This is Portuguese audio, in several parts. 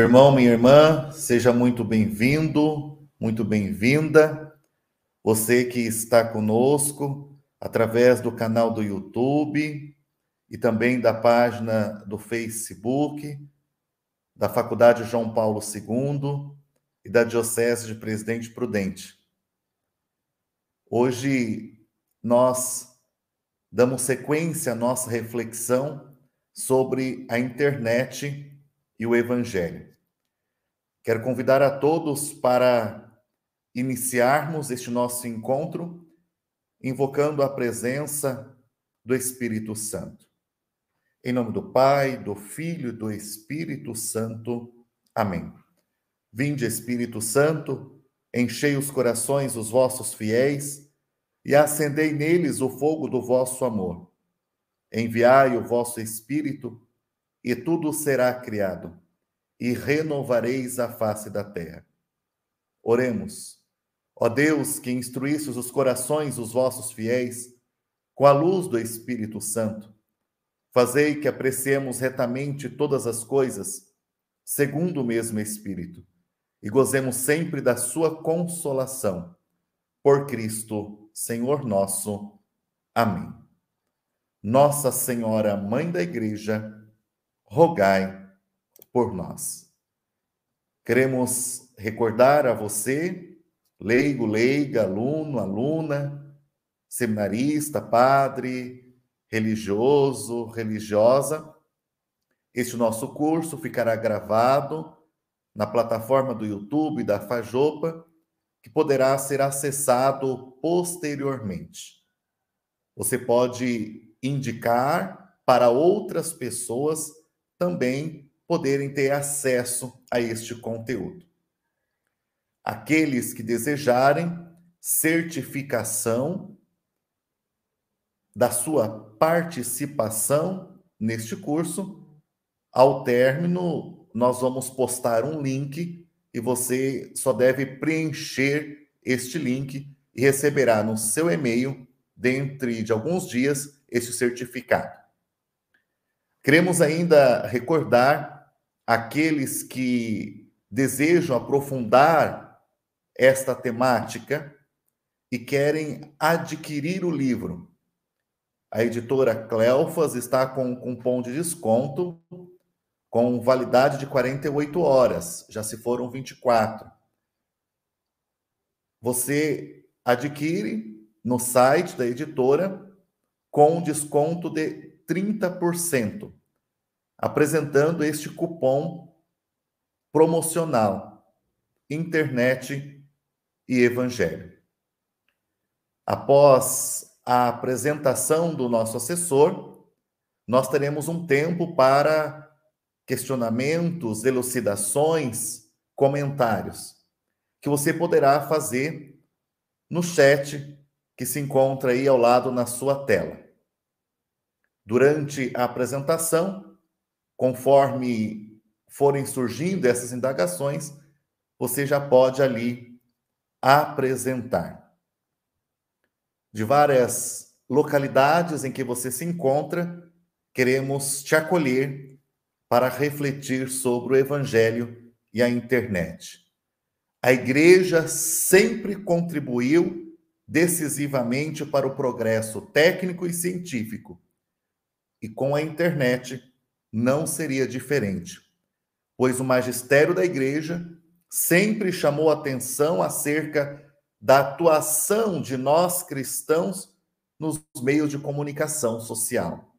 Meu irmão, minha irmã, seja muito bem-vindo, muito bem-vinda. Você que está conosco através do canal do YouTube e também da página do Facebook da Faculdade João Paulo II e da Diocese de Presidente Prudente. Hoje nós damos sequência à nossa reflexão sobre a internet e o evangelho. Quero convidar a todos para iniciarmos este nosso encontro invocando a presença do Espírito Santo. Em nome do Pai, do Filho e do Espírito Santo. Amém. Vinde, Espírito Santo, enchei os corações dos vossos fiéis e acendei neles o fogo do vosso amor. Enviai o vosso Espírito, e tudo será criado, e renovareis a face da terra. Oremos. Ó Deus, que instruístes os corações dos vossos fiéis com a luz do Espírito Santo, fazei que apreciemos retamente todas as coisas, segundo o mesmo Espírito, e gozemos sempre da sua consolação. Por Cristo, Senhor nosso. Amém. Nossa Senhora, Mãe da Igreja, rogai por nós. Queremos recordar a você, leigo, leiga, aluno, aluna, seminarista, padre, religioso, religiosa. Este nosso curso ficará gravado na plataforma do YouTube da Fajopa, que poderá ser acessado posteriormente. Você pode indicar para outras pessoas também poderem ter acesso a este conteúdo. Aqueles que desejarem certificação da sua participação neste curso, ao término, nós vamos postar um link e você só deve preencher este link e receberá no seu e-mail, dentro de alguns dias, esse certificado. Queremos ainda recordar aqueles que desejam aprofundar esta temática e querem adquirir o livro. A editora Cleofas está com um cupom de desconto com validade de 48 horas, já se foram 24. Você adquire no site da editora com desconto de 30%, apresentando este cupom promocional Internet e Evangelho. Após a apresentação do nosso assessor, nós teremos um tempo para questionamentos, elucidações, comentários, que você poderá fazer no chat que se encontra aí ao lado na sua tela. Durante a apresentação, conforme forem surgindo essas indagações, você já pode ali apresentar. De várias localidades em que você se encontra, queremos te acolher para refletir sobre o Evangelho e a internet. A igreja sempre contribuiu decisivamente para o progresso técnico e científico. E com a internet não seria diferente, pois o magistério da igreja sempre chamou atenção acerca da atuação de nós cristãos nos meios de comunicação social.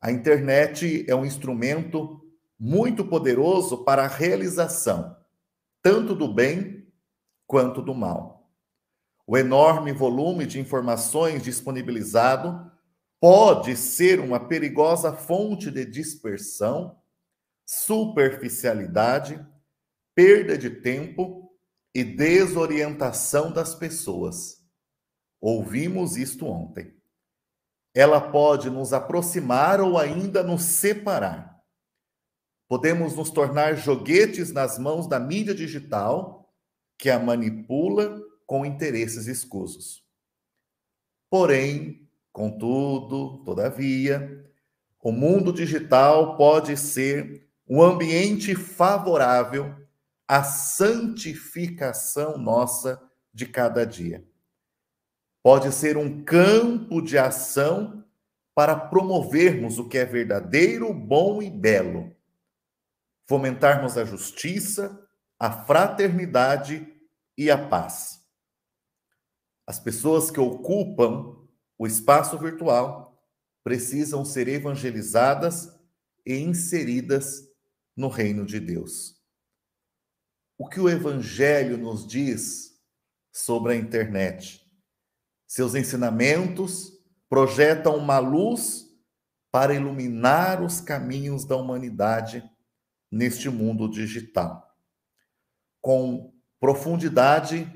A internet é um instrumento muito poderoso para a realização tanto do bem quanto do mal. O enorme volume de informações disponibilizado pode ser uma perigosa fonte de dispersão, superficialidade, perda de tempo e desorientação das pessoas. Ouvimos isto ontem. Ela pode nos aproximar ou ainda nos separar. Podemos nos tornar joguetes nas mãos da mídia digital que a manipula com interesses escusos. Porém, contudo, todavia, o mundo digital pode ser um ambiente favorável à santificação nossa de cada dia. Pode ser um campo de ação para promovermos o que é verdadeiro, bom e belo fomentarmos a justiça, a fraternidade e a paz. As pessoas que ocupam o espaço virtual precisam ser evangelizadas e inseridas no reino de Deus. O que o Evangelho nos diz sobre a internet? Seus ensinamentos projetam uma luz para iluminar os caminhos da humanidade neste mundo digital. Com profundidade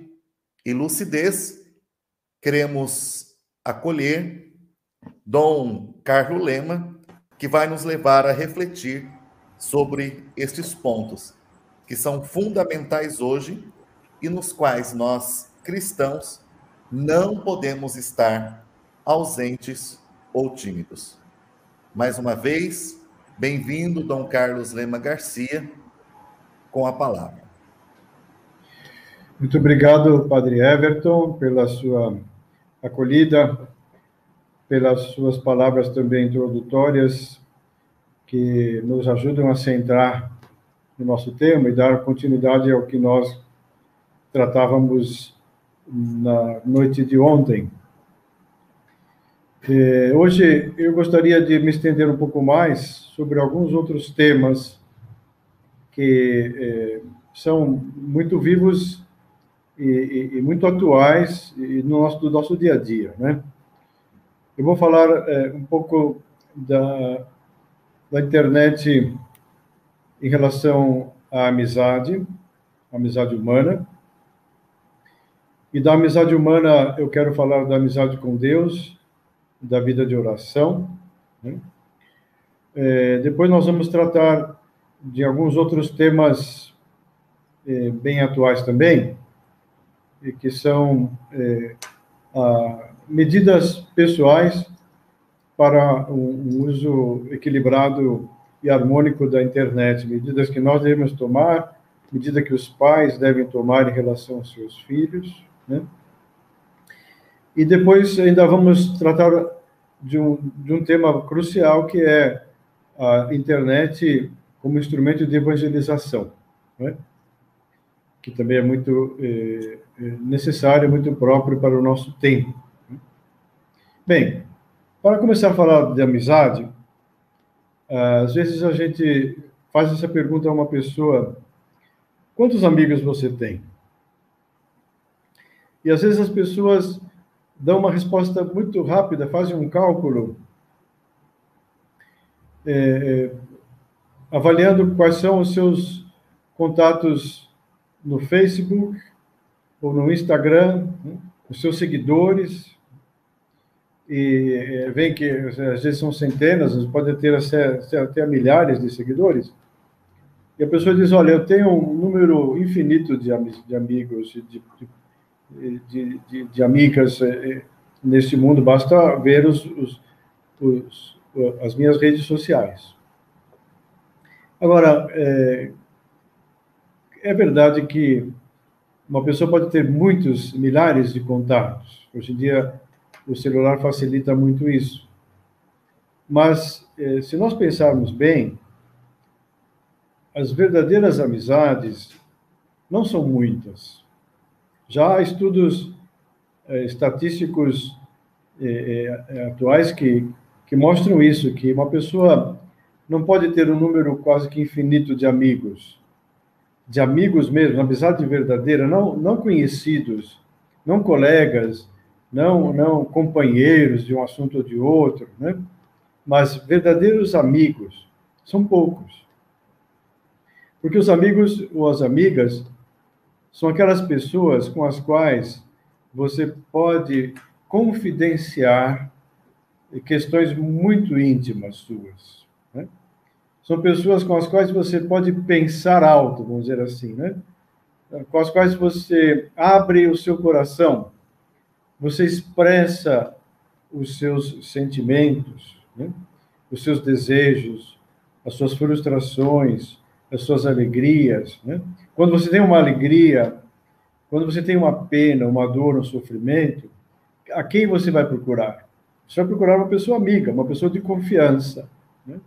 e lucidez, queremos acolher Dom Carlos Lema, que vai nos levar a refletir sobre estes pontos que são fundamentais hoje e nos quais nós, cristãos, não podemos estar ausentes ou tímidos. Mais uma vez, Bem-vindo, Dom Carlos Lema Garcia, com a palavra. Muito obrigado, Padre Everton, pela sua acolhida, pelas suas palavras também introdutórias, que nos ajudam a centrar no nosso tema e dar continuidade ao que nós tratávamos na noite de ontem. É, hoje eu gostaria de me estender um pouco mais sobre alguns outros temas que é, são muito vivos e, e, e, muito atuais e no nosso, do nosso dia a dia, né? Eu vou falar é, um pouco da, da internet em relação à amizade, amizade humana. E da amizade humana, eu quero falar da amizade com Deus, da vida de oração. Né? É, depois nós vamos tratar de alguns outros temas é, bem atuais também, que são é, a, medidas pessoais para um, um uso equilibrado e harmônico da internet, medidas que nós devemos tomar, medida que os pais devem tomar em relação aos seus filhos, né? E depois ainda vamos tratar de um, de um tema crucial que é a internet como instrumento de evangelização, né? Que também é muito é, necessário, muito próprio para o nosso tempo. Né? Bem, para começar a falar de amizade, às vezes a gente faz essa pergunta a uma pessoa: quantos amigos você tem? E às vezes as pessoas dão uma resposta muito rápida, fazem um cálculo, é, avaliando quais são os seus contatos no Facebook ou no Instagram, né, os seus seguidores, e é, vem que às vezes são centenas, pode ter até, até milhares de seguidores, e a pessoa diz, olha, eu tenho um número infinito de, de amigos, de, de de, de, amigas eh, neste mundo, basta ver os, os, os, as minhas redes sociais. Agora, é, é verdade que uma pessoa pode ter muitos, milhares de contatos. Hoje em dia, o celular facilita muito isso. Mas, eh, se nós pensarmos bem, as verdadeiras amizades não são muitas. Já há estudos é, estatísticos é, é, atuais que que mostram isso, que uma pessoa não pode ter um número quase que infinito de amigos, de amigos mesmo, amizade verdadeira, não, não conhecidos, não colegas, não, não companheiros de um assunto ou de outro, né? mas verdadeiros amigos, são poucos. Porque os amigos ou as amigas são aquelas pessoas com as quais você pode confidenciar questões muito íntimas suas. Né? São pessoas com as quais você pode pensar alto, vamos dizer assim, né? com as quais você abre o seu coração, você expressa os seus sentimentos, né? os seus desejos, as suas frustrações, as suas alegrias. Né? Quando você tem uma alegria, quando você tem uma pena, uma dor, um sofrimento, a quem você vai procurar? Você vai procurar uma pessoa amiga, uma pessoa de confiança. Né?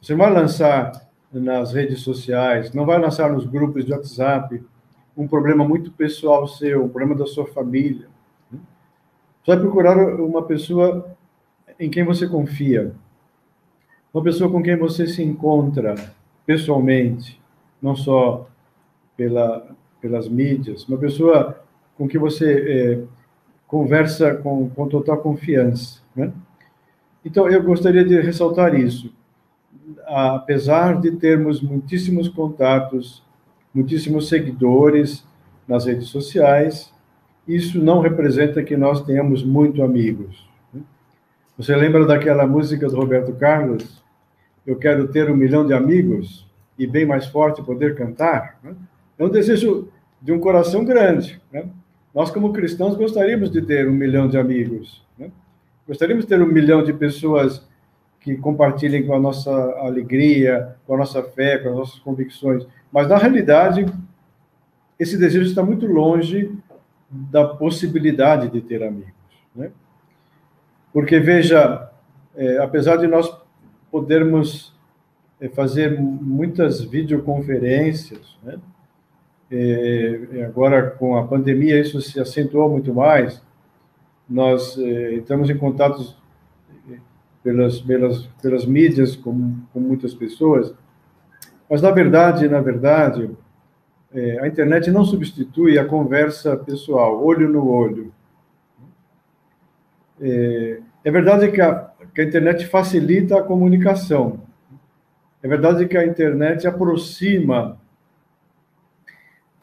Você vai lançar nas redes sociais, não vai lançar nos grupos de WhatsApp um problema muito pessoal seu, um problema da sua família. Né? Você vai procurar uma pessoa em quem você confia, uma pessoa com quem você se encontra pessoalmente, não só pela, pelas mídias, uma pessoa com quem você é, conversa com, com total confiança. Né? Então, eu gostaria de ressaltar isso. Apesar de termos muitíssimos contatos, muitíssimos seguidores nas redes sociais, isso não representa que nós tenhamos muito amigos. Você lembra daquela música do Roberto Carlos? Eu quero ter um milhão de amigos e bem mais forte poder cantar. É um desejo de um coração grande. Né? Nós, como cristãos, gostaríamos de ter um milhão de amigos. Né? Gostaríamos de ter um milhão de pessoas que compartilhem com a nossa alegria, com a nossa fé, com as nossas convicções. Mas, na realidade, esse desejo está muito longe da possibilidade de ter amigos. Né? Porque, veja, é, apesar de nós podermos é, fazer muitas videoconferências, né? É, agora com a pandemia isso se acentuou muito mais. Nós é, entramos em contatos pelas pelas pelas mídias com, com muitas pessoas, mas na verdade, na verdade, é, a internet não substitui a conversa pessoal, olho no olho. É, é verdade que a, que a internet facilita a comunicação. É verdade que a internet aproxima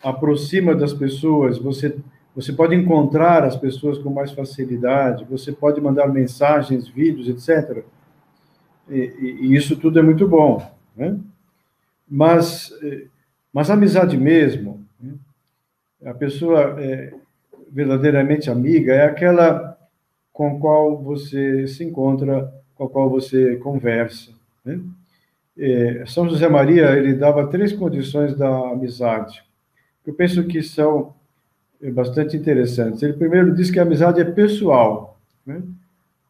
aproxima das pessoas, você você pode encontrar as pessoas com mais facilidade, você pode mandar mensagens, vídeos, etc. E, e isso tudo é muito bom, né? Mas, eh, mas amizade mesmo, né? a pessoa é verdadeiramente amiga é aquela com qual você se encontra, com a qual você conversa, né? É, São José Maria ele dava três condições da amizade eu penso que são é, bastante interessantes. Ele primeiro diz que a amizade é pessoal. Né?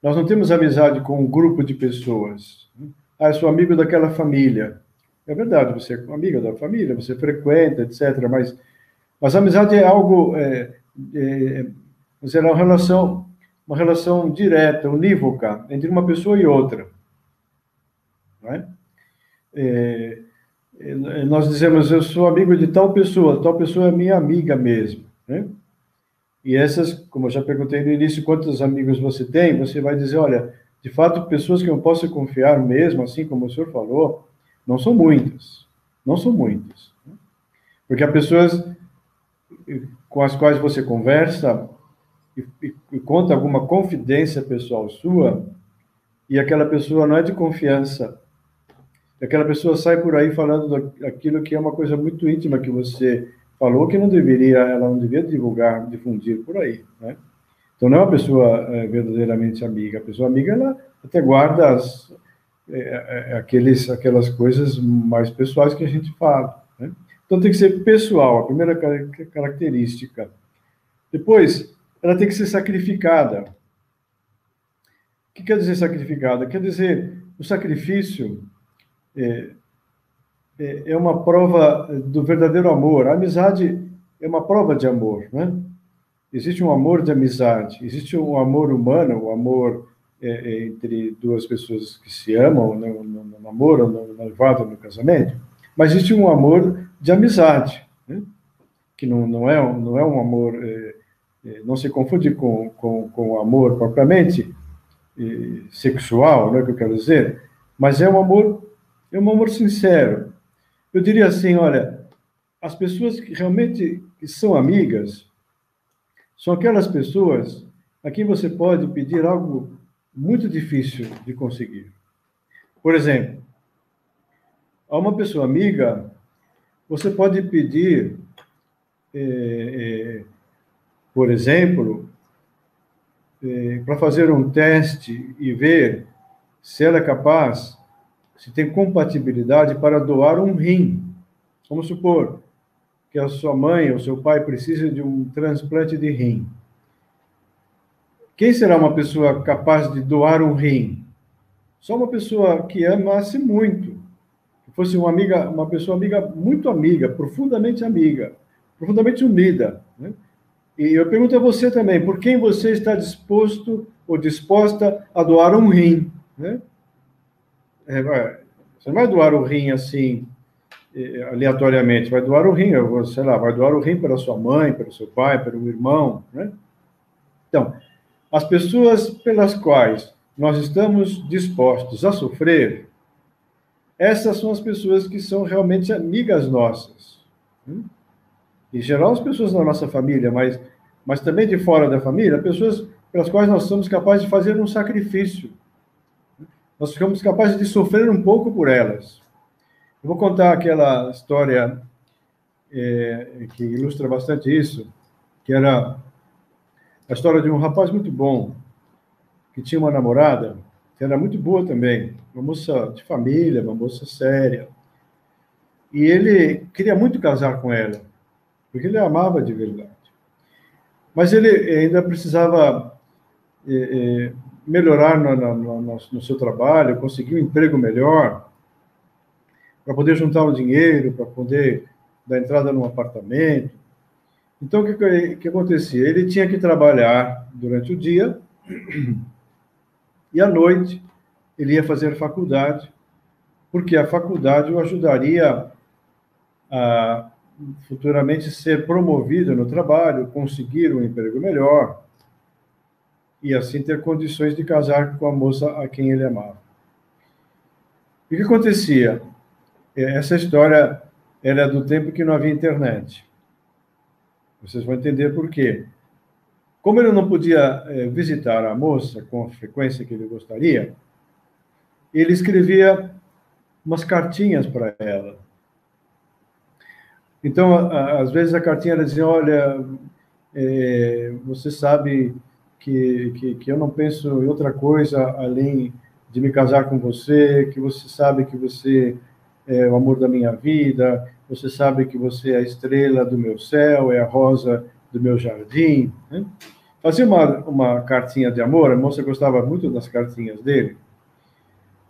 Nós não temos amizade com um grupo de pessoas. Né? Ah, eu sou amigo daquela família. É verdade, você é amigo da família, você frequenta, etc. Mas, mas a amizade é algo, é, é, é uma relação, uma relação direta, unívoca entre uma pessoa e outra. Não é? É, nós dizemos, eu sou amigo de tal pessoa, tal pessoa é minha amiga mesmo, né? E essas, como eu já perguntei no início, quantos amigos você tem, você vai dizer, olha, de fato, pessoas que eu posso confiar mesmo, assim como o senhor falou, não são muitas, não são muitas. Né? Porque há pessoas com as quais você conversa e, e, e conta alguma confidência pessoal sua, e aquela pessoa não é de confiança aquela pessoa sai por aí falando aquilo que é uma coisa muito íntima que você falou que não deveria, ela não deveria divulgar, difundir por aí, né? Então não é uma pessoa é, verdadeiramente amiga. A pessoa amiga ela até guarda as, é, aqueles, aquelas coisas mais pessoais que a gente fala. Né? Então tem que ser pessoal, a primeira característica. Depois, ela tem que ser sacrificada. O que quer dizer sacrificada? Quer dizer, o sacrifício é, é, é uma prova do verdadeiro amor. A amizade é uma prova de amor, né? Existe um amor de amizade, existe um amor humano, um amor é, entre duas pessoas que se amam, no, no, no namoro, no noivado, no casamento, mas existe um amor de amizade, né? que não, não, é, não é um amor, é, é, não se confunde com, com, com o amor propriamente sexual, é o que eu quero dizer, mas é um amor, é um amor sincero. Eu diria assim, olha, as pessoas que realmente são amigas são aquelas pessoas a quem você pode pedir algo muito difícil de conseguir. Por exemplo, a uma pessoa amiga, você pode pedir, é, é, por exemplo, é, para fazer um teste e ver se ela é capaz, se tem compatibilidade para doar um rim. Vamos supor que a sua mãe ou seu pai precisa de um transplante de rim. Quem será uma pessoa capaz de doar um rim? Só uma pessoa que amasse muito, que fosse uma amiga, uma pessoa amiga muito amiga, profundamente amiga, profundamente unida. Né? E eu pergunto a você também, por quem você está disposto ou disposta a doar um rim? Né? É, você não vai doar o rim assim aleatoriamente, vai doar o rim, sei lá, vai doar o rim para sua mãe, para seu pai, para o irmão, né? Então, as pessoas pelas quais nós estamos dispostos a sofrer, essas são as pessoas que são realmente amigas nossas. Hum? Em geral, as pessoas da nossa família, mas, mas também de fora da família, pessoas pelas quais nós somos capazes de fazer um sacrifício. Nós ficamos capazes de sofrer um pouco por elas. Eu vou contar aquela história é, que ilustra bastante isso, que era a história de um rapaz muito bom, que tinha uma namorada, que era muito boa também, uma moça de família, uma moça séria. E ele queria muito casar com ela, porque ele a amava de verdade. Mas ele ainda precisava é, é, melhorar no, no, no, no, seu trabalho, conseguir um emprego melhor, para poder juntar o dinheiro, para poder dar entrada num apartamento. Então, o que, que acontecia? Ele tinha que trabalhar durante o dia e à noite ele ia fazer faculdade, porque a faculdade o ajudaria a futuramente ser promovido no trabalho, conseguir um emprego melhor e assim ter condições de casar com a moça a quem ele amava. E o que acontecia? Essa história era é do tempo que não havia internet. Vocês vão entender por quê. Como ele não podia é, visitar a moça com a frequência que ele gostaria, ele escrevia umas cartinhas para ela. Então, às vezes a cartinha dizia: Olha, é, você sabe que, que, que eu não penso em outra coisa além de me casar com você, que você sabe que você é o amor da minha vida, você sabe que você é a estrela do meu céu, é a rosa do meu jardim. Né? Fazia uma, uma cartinha de amor, a moça gostava muito das cartinhas dele.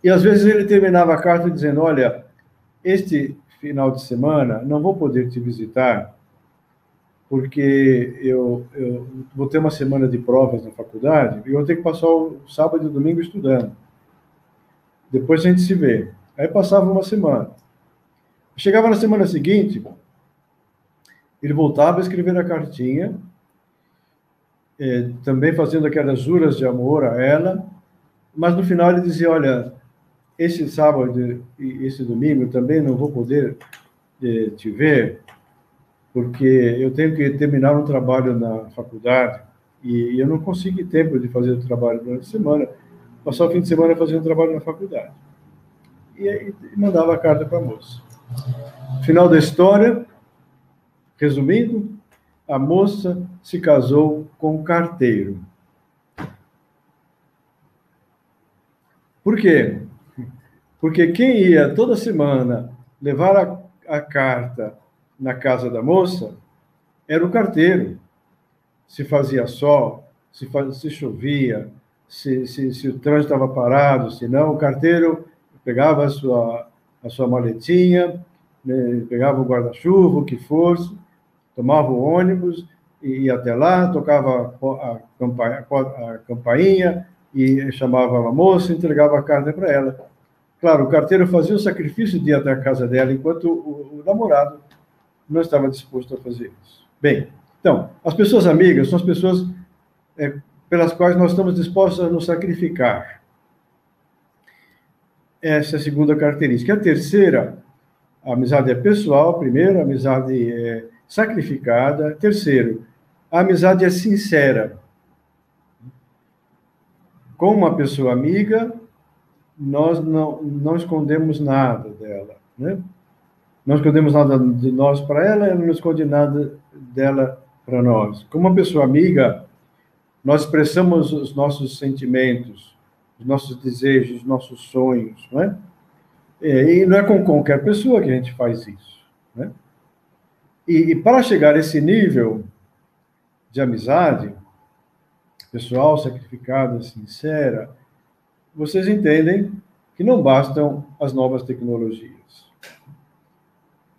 E às vezes ele terminava a carta dizendo: Olha, este final de semana não vou poder te visitar, porque eu, eu vou ter uma semana de provas na faculdade e eu vou ter que passar o sábado e o domingo estudando. Depois a gente se vê. Aí passava uma semana. Chegava na semana seguinte, ele voltava a escrever a cartinha, eh, também fazendo aquelas juras de amor a ela, mas no final ele dizia: Olha, esse sábado e esse domingo também não vou poder eh, te ver, porque eu tenho que terminar um trabalho na faculdade e eu não consegui tempo de fazer o trabalho durante a semana, passar o fim de semana fazendo trabalho na faculdade. E, mandava a carta para a moça. Final da história, resumindo, a moça se casou com o carteiro. Por quê? Porque quem ia toda semana levar a, a carta na casa da moça era o carteiro. Se fazia sol, se, faz, se chovia, se, se, se o trânsito estava parado, se não, o carteiro pegava a sua a sua maletinha, né, pegava o guarda-chuva, o que fosse, tomava o ônibus, ia até lá, tocava a, a campainha e chamava a moça, entregava a carne para ela. Claro, o carteiro fazia o sacrifício de ir até a casa dela, enquanto o, o namorado não estava disposto a fazer isso. Bem, então, as pessoas amigas são as pessoas é, pelas quais nós estamos dispostos a nos sacrificar. Essa é a segunda característica. A terceira, a amizade é pessoal, primeiro, a amizade é sacrificada. Terceiro, a amizade é sincera. Com uma pessoa amiga, nós não, não escondemos nada dela, né? Não escondemos nada de nós para ela, ela não esconde nada dela para nós. Como uma pessoa amiga, nós expressamos os nossos sentimentos, os nossos desejos, os nossos sonhos, não é? E não é com qualquer pessoa que a gente faz isso, né? E, e para chegar a esse nível de amizade, pessoal, sacrificada, sincera, vocês entendem que não bastam as novas tecnologias.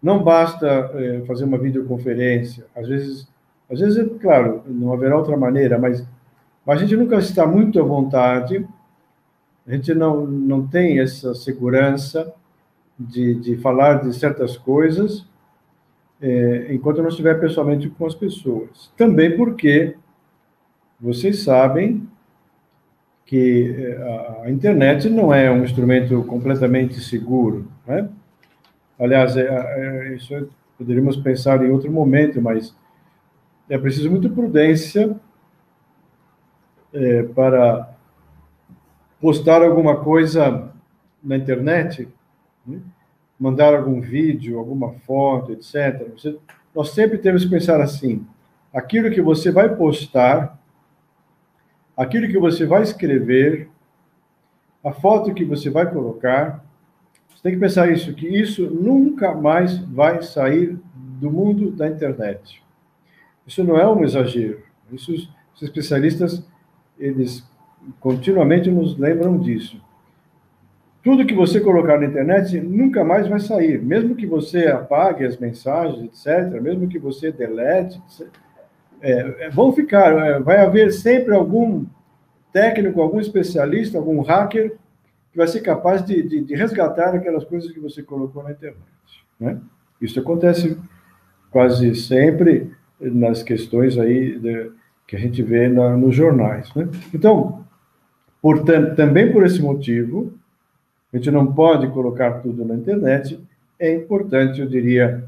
Não basta é, fazer uma videoconferência. Às vezes, às vezes, claro, não haverá outra maneira, mas, mas a gente nunca está muito à vontade, a gente não, não tem essa segurança de, de falar de certas coisas é, enquanto não estiver pessoalmente com as pessoas. Também porque vocês sabem que é, a internet não é um instrumento completamente seguro, né? Aliás, é, é, isso poderíamos pensar em outro momento, mas é preciso muita prudência é, para postar alguma coisa na internet, né? mandar algum vídeo, alguma foto, etc. Você, nós sempre temos que pensar assim: aquilo que você vai postar, aquilo que você vai escrever, a foto que você vai colocar, tem que pensar isso, que isso nunca mais vai sair do mundo da internet. Isso não é um exagero. Isso, os especialistas, eles continuamente nos lembram disso. Tudo que você colocar na internet nunca mais vai sair, mesmo que você apague as mensagens, etc., mesmo que você delete, é, é, vão ficar, é, vai haver sempre algum técnico, algum especialista, algum hacker que vai ser capaz de, de, de resgatar aquelas coisas que você colocou na internet. Né? Isso acontece quase sempre nas questões aí de, que a gente vê na, nos jornais. Né? Então, portanto, também por esse motivo, a gente não pode colocar tudo na internet. É importante, eu diria,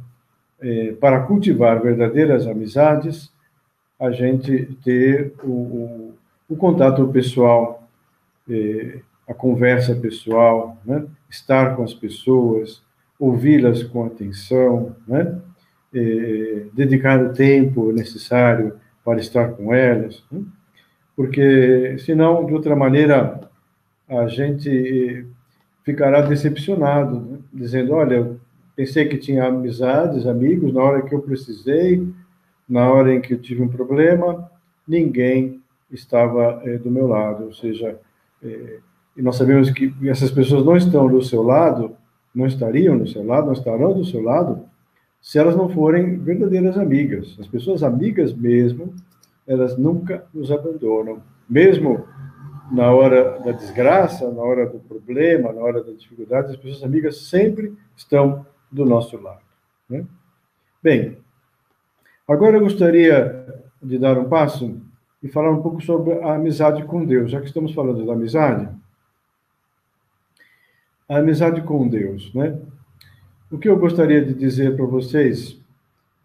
é, para cultivar verdadeiras amizades, a gente ter o, o, o contato pessoal, é, a conversa pessoal, né? estar com as pessoas, ouvi-las com atenção, né? é, dedicar o tempo necessário para estar com elas, né? porque senão, de outra maneira, a gente ficará decepcionado, né? dizendo: Olha, pensei que tinha amizades, amigos, na hora que eu precisei, na hora em que eu tive um problema, ninguém estava é, do meu lado. Ou seja, é, e nós sabemos que essas pessoas não estão do seu lado, não estariam do seu lado, não estarão do seu lado, se elas não forem verdadeiras amigas. As pessoas amigas mesmo, elas nunca nos abandonam, mesmo na hora da desgraça, na hora do problema, na hora da dificuldade, as pessoas amigas sempre estão do nosso lado. Né? Bem, agora eu gostaria de dar um passo e falar um pouco sobre a amizade com Deus, já que estamos falando da amizade. A amizade com Deus, né? O que eu gostaria de dizer para vocês,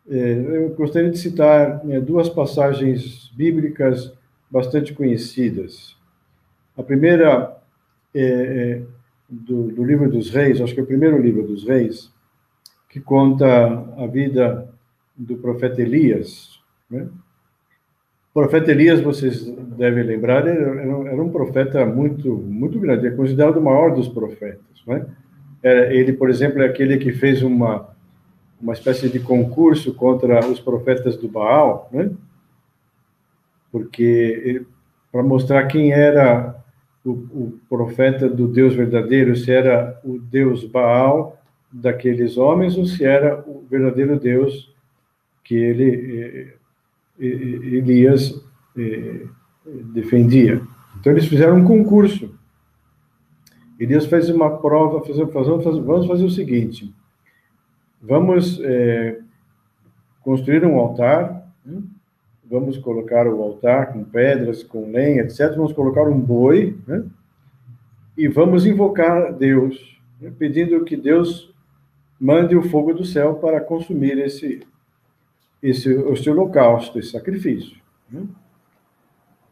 é, eu gostaria de citar é, duas passagens bíblicas bastante conhecidas. A primeira é, é, do, do, livro dos reis, acho que é o primeiro livro dos reis, que conta a vida do profeta Elias. Né? O profeta Elias, vocês devem lembrar, era, um profeta muito, muito grande, é considerado o maior dos profetas. Né? Ele, por exemplo, é aquele que fez uma, uma espécie de concurso contra os profetas do Baal, né? porque para mostrar quem era o, o, profeta do Deus verdadeiro, se era o Deus Baal daqueles homens ou se era o verdadeiro Deus que ele eh, Elias defendia. Então eles fizeram um concurso. Elias fez uma prova, fez, vamos fazer o seguinte, vamos é, construir um altar, né? vamos colocar o altar com pedras, com lenha, etc. Vamos colocar um boi, né? e vamos invocar Deus, né? pedindo que Deus mande o fogo do céu para consumir esse, esse, esse holocausto, esse sacrifício. Né?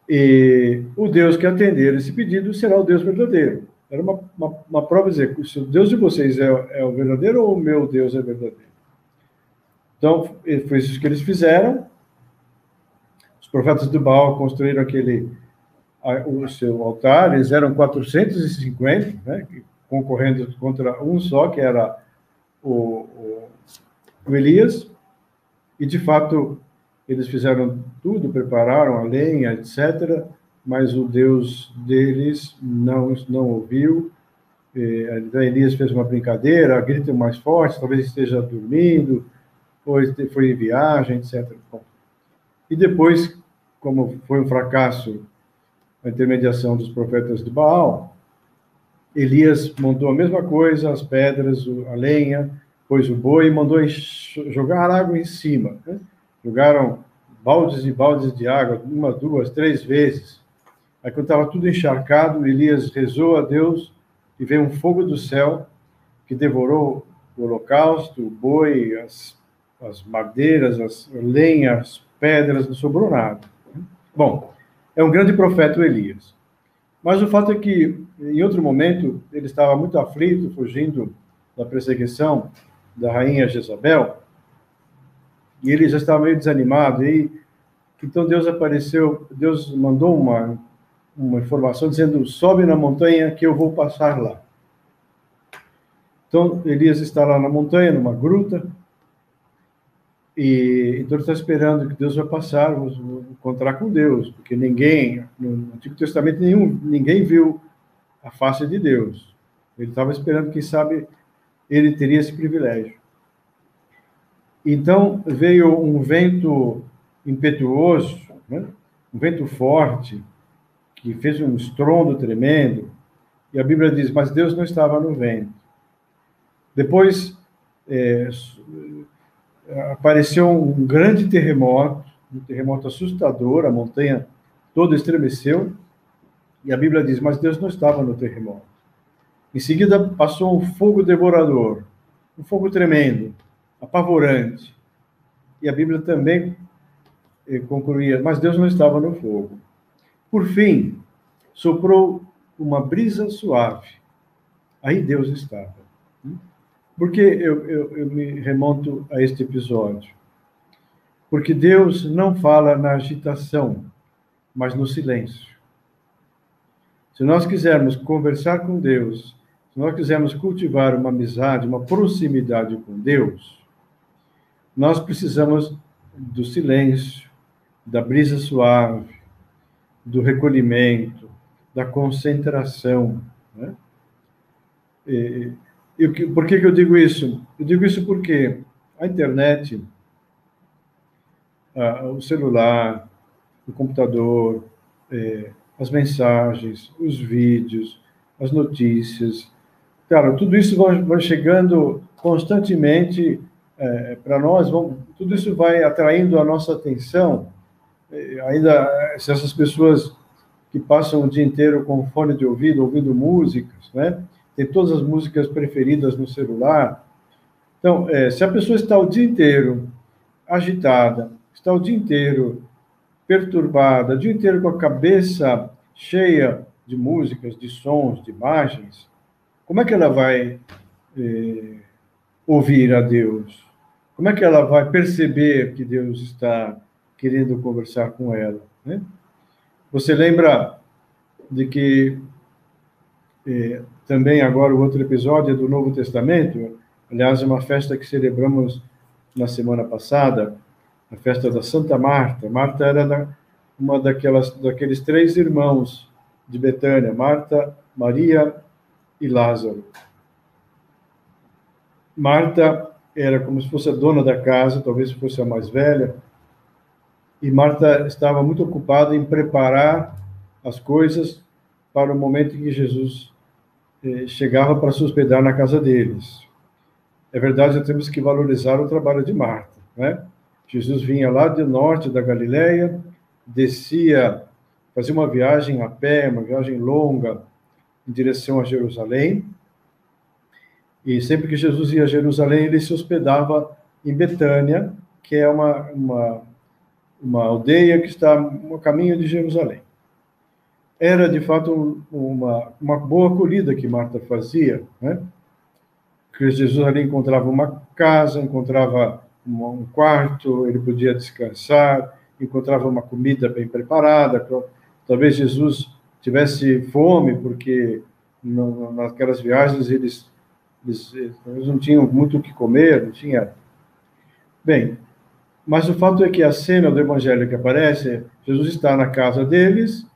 E o Deus que atender esse pedido será o Deus verdadeiro. Era uma, uma, uma prova dizer, se o Deus de vocês é, é, o verdadeiro ou o meu Deus é verdadeiro? Então, foi isso que eles fizeram. Os profetas do Baal construíram aquele o seu altar, eles eram 450, né, concorrendo contra um só, que era o, o, o Elias, e de fato eles fizeram tudo, prepararam a lenha, etc., mas o Deus deles não, não ouviu. Então Elias fez uma brincadeira, grita mais forte, talvez esteja dormindo, ou foi em viagem, etc. E depois, como foi um fracasso a intermediação dos profetas de Baal, Elias montou a mesma coisa, as pedras, a lenha, o boi mandou jogar água em cima. Né? Jogaram baldes e baldes de água, uma, duas, três vezes. Aí, quando estava tudo encharcado, Elias rezou a Deus e veio um fogo do céu que devorou o holocausto, o boi, as, as madeiras, as lenhas, as pedras, não sobrou nada. Bom, é um grande profeta o Elias. Mas o fato é que, em outro momento, ele estava muito aflito, fugindo da perseguição da rainha Jezabel, e ele já estava meio desanimado. E então Deus apareceu, Deus mandou uma uma informação dizendo: sobe na montanha que eu vou passar lá. Então Elias está lá na montanha, numa gruta, e então ele está esperando que Deus vai passar, vou, vou encontrar com Deus, porque ninguém no Antigo Testamento nenhum ninguém viu a face de Deus. Ele estava esperando, quem sabe, ele teria esse privilégio. Então veio um vento impetuoso, né? um vento forte, que fez um estrondo tremendo, e a Bíblia diz: Mas Deus não estava no vento. Depois é, apareceu um grande terremoto, um terremoto assustador, a montanha toda estremeceu, e a Bíblia diz: Mas Deus não estava no terremoto. Em seguida passou um fogo devorador, um fogo tremendo, apavorante. E a Bíblia também eh, concluía: Mas Deus não estava no fogo. Por fim, soprou uma brisa suave. Aí Deus estava. Por que eu, eu, eu me remonto a este episódio? Porque Deus não fala na agitação, mas no silêncio. Se nós quisermos conversar com Deus, se nós quisermos cultivar uma amizade, uma proximidade com Deus, nós precisamos do silêncio, da brisa suave, do recolhimento, da concentração. Né? E, e, por que, que eu digo isso? Eu digo isso porque a internet, a, o celular, o computador, é, as mensagens, os vídeos, as notícias, cara, tudo isso vai, chegando constantemente é, para nós, vão, tudo isso vai atraindo a nossa atenção ainda se essas pessoas que passam o dia inteiro com fone de ouvido, ouvindo músicas, né? Tem todas as músicas preferidas no celular. Então, é, se a pessoa está o dia inteiro agitada, está o dia inteiro perturbada, o dia inteiro com a cabeça cheia de músicas, de sons, de imagens, como é que ela vai é, ouvir a Deus? Como é que ela vai perceber que Deus está querendo conversar com ela. Né? Você lembra de que eh, também agora o outro episódio é do Novo Testamento, aliás, é uma festa que celebramos na semana passada, a festa da Santa Marta. Marta era da, uma daquelas, daqueles três irmãos de Betânia, Marta, Maria e Lázaro. Marta era como se fosse a dona da casa, talvez fosse a mais velha, e Marta estava muito ocupada em preparar as coisas para o momento em que Jesus eh, chegava para se hospedar na casa deles. É verdade, temos que valorizar o trabalho de Marta, né? Jesus vinha lá do norte da Galileia, descia, fazia uma viagem a pé, uma viagem longa, em direção a Jerusalém. E sempre que Jesus ia a Jerusalém, ele se hospedava em Betânia, que é uma, uma, uma aldeia que está no caminho de Jerusalém. Era, de fato, uma, uma boa acolhida que Marta fazia, né? Que Jesus ali encontrava uma casa, encontrava um quarto, ele podia descansar, encontrava uma comida bem preparada. Talvez Jesus tivesse fome, porque naquelas viagens eles, eles, eles não tinham muito o que comer, não tinha. Bem, mas o fato é que a cena do evangelho que aparece, Jesus está na casa deles,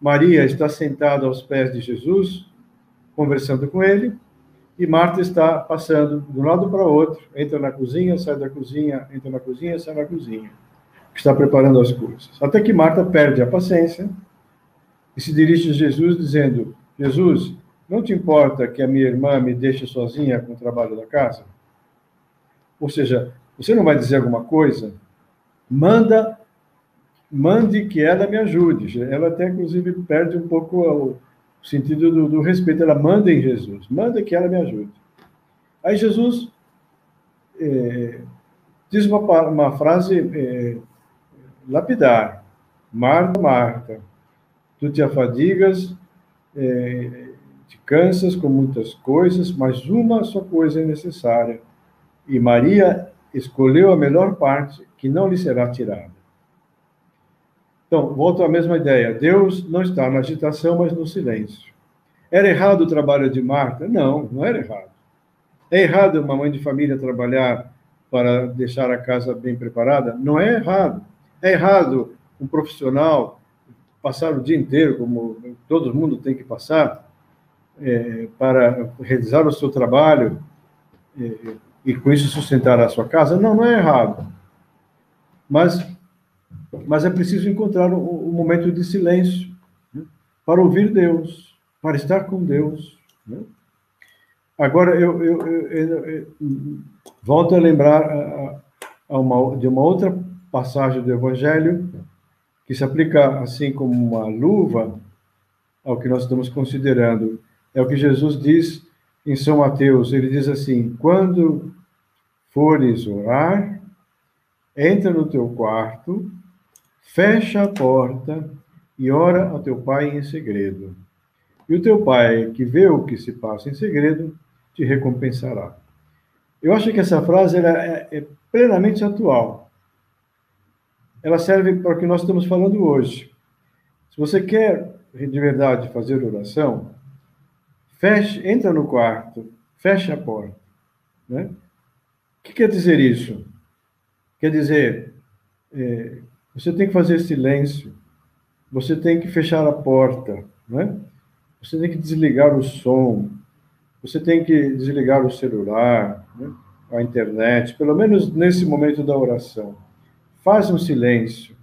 Maria está sentada aos pés de Jesus, conversando com ele, e Marta está passando de um lado para outro, entra na cozinha, sai da cozinha, entra na cozinha, sai da cozinha, está preparando as coisas. Até que Marta perde a paciência e se dirige a Jesus dizendo: Jesus, não te importa que a minha irmã me deixe sozinha com o trabalho da casa? Ou seja, você não vai dizer alguma coisa? Manda, mande que ela me ajude. Ela até, inclusive, perde um pouco o sentido do, do respeito. Ela manda em Jesus, manda que ela me ajude. Aí Jesus é, diz uma, uma frase é, lapidar: Marta, Marta, tu te afadigas, é, te cansas com muitas coisas, mas uma só coisa é necessária. E Maria escolheu a melhor parte, que não lhe será tirada. Então, volto à mesma ideia. Deus não está na agitação, mas no silêncio. Era errado o trabalho de Marta? Não, não era errado. É errado uma mãe de família trabalhar para deixar a casa bem preparada? Não é errado. É errado um profissional passar o dia inteiro, como todo mundo tem que passar, é, para realizar o seu trabalho é, e com isso sustentar a sua casa? Não, não é errado. Mas, mas é preciso encontrar um, um momento de silêncio né, para ouvir Deus, para estar com Deus. Né? Agora, eu, eu, eu, eu, volto a lembrar a, a uma, de uma outra passagem do Evangelho que se aplica assim como uma luva ao que nós estamos considerando. É o que Jesus diz em São Mateus, ele diz assim: quando fores orar, entra no teu quarto, fecha a porta e ora ao teu pai em segredo. E o teu pai, que vê o que se passa em segredo, te recompensará. Eu acho que essa frase é, é plenamente atual. Ela serve para o que nós estamos falando hoje. Se você quer de verdade fazer oração, Feche, entra no quarto, fecha a porta. Né? O que quer dizer isso? Quer dizer, é, você tem que fazer silêncio, você tem que fechar a porta, né? você tem que desligar o som, você tem que desligar o celular, né? a internet, pelo menos nesse momento da oração. Faz um silêncio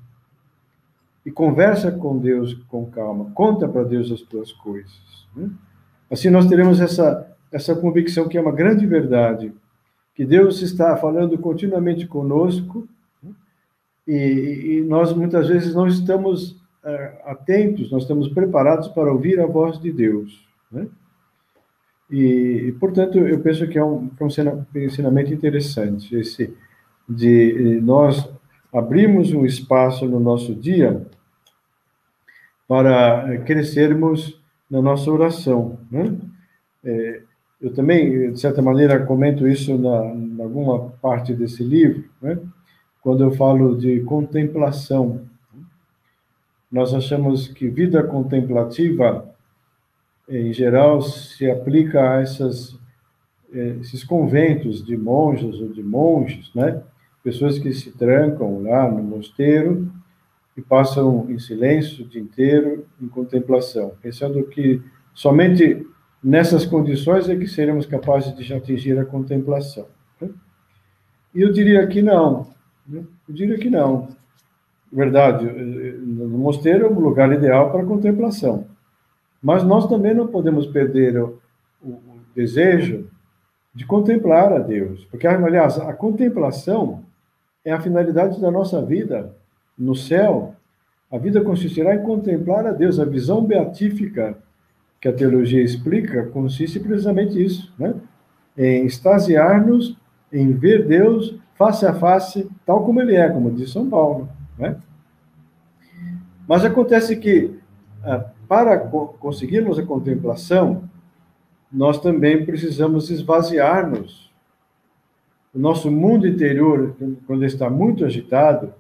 e conversa com Deus com calma, conta para Deus as tuas coisas. Né? Assim, nós teremos essa, essa convicção que é uma grande verdade, que Deus está falando continuamente conosco e, e nós muitas vezes não estamos uh, atentos, nós estamos preparados para ouvir a voz de Deus. Né? E, e, portanto, eu penso que é um, que é um ensinamento interessante, esse de nós abrirmos um espaço no nosso dia para crescermos na nossa oração. Né? É, eu também, de certa maneira, comento isso na, em alguma parte desse livro, né? quando eu falo de contemplação. Nós achamos que vida contemplativa, em geral, se aplica a essas, é, esses conventos de monjas ou de monges, né? Pessoas que se trancam lá no mosteiro e passam em silêncio o dia inteiro, em contemplação, pensando que somente nessas condições é que seremos capazes de atingir a contemplação. Né? E eu diria que não. Né? Eu diria que não. verdade, no mosteiro é o lugar ideal para contemplação. Mas nós também não podemos perder o, o desejo de contemplar a Deus. Porque, aliás, a contemplação é a finalidade da nossa vida no céu. A vida consistirá em contemplar a Deus. A visão beatífica que a teologia explica consiste precisamente nisso, né? em extasiar-nos, em ver Deus face a face, tal como ele é, como diz São Paulo. Né? Mas acontece que, ah, para conseguirmos a contemplação, nós também precisamos esvaziar-nos. O nosso mundo interior, quando está muito agitado,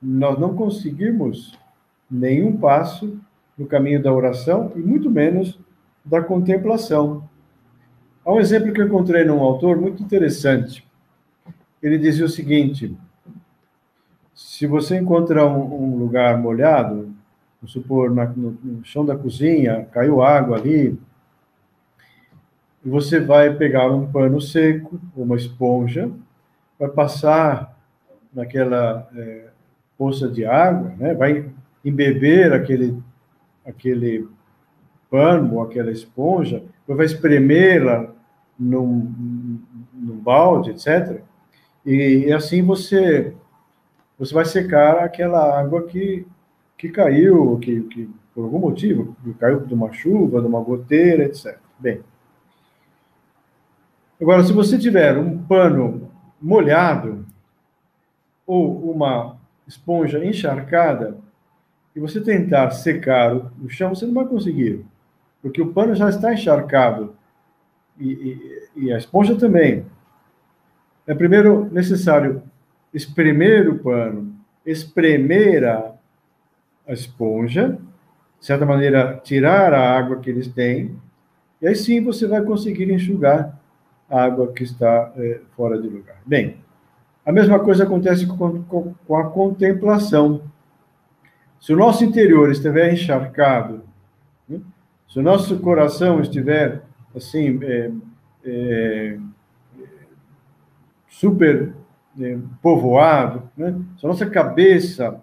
nós não conseguimos nenhum passo no caminho da oração e muito menos da contemplação. Há um exemplo que eu encontrei num autor muito interessante. Ele dizia o seguinte: se você encontra um, um lugar molhado, vamos supor, na, no, no chão da cozinha, caiu água ali, você vai pegar um pano seco, uma esponja, vai passar naquela é, poça de água, né? vai embeber aquele, aquele pano ou aquela esponja, vai espremê-la num, num balde, etc. E, e, assim você você vai secar aquela água que, que caiu, que, que por algum motivo, caiu de uma chuva, de uma goteira, etc. Bem, Agora, se você tiver um pano molhado ou uma esponja encharcada e você tentar secar o chão, você não vai conseguir, porque o pano já está encharcado e, e, e a esponja também. É primeiro necessário espremer o pano, espremer a, a esponja, de certa maneira, tirar a água que eles têm, e aí sim você vai conseguir enxugar água que está é, fora de lugar. Bem, a mesma coisa acontece com, com, com, a contemplação. Se o nosso interior estiver encharcado, né? se o nosso coração estiver assim é, é, super é, povoado, né? se a nossa cabeça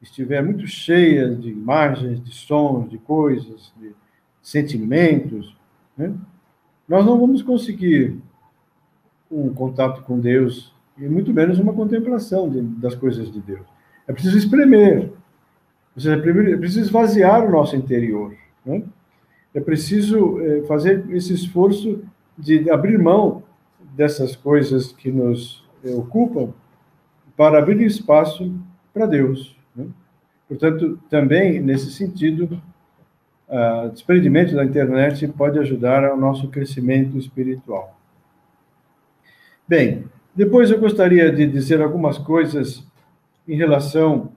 estiver muito cheia de imagens, de sons, de coisas, de sentimentos, né? nós não vamos conseguir um contato com Deus e muito menos uma contemplação de, das coisas de Deus. É preciso espremer, seja, é preciso esvaziar o nosso interior. Né? É preciso é, fazer esse esforço de abrir mão dessas coisas que nos é, ocupam para abrir espaço para Deus. Né? Portanto, também nesse sentido, o desprendimento da internet pode ajudar ao nosso crescimento espiritual. Bem, depois eu gostaria de dizer algumas coisas em relação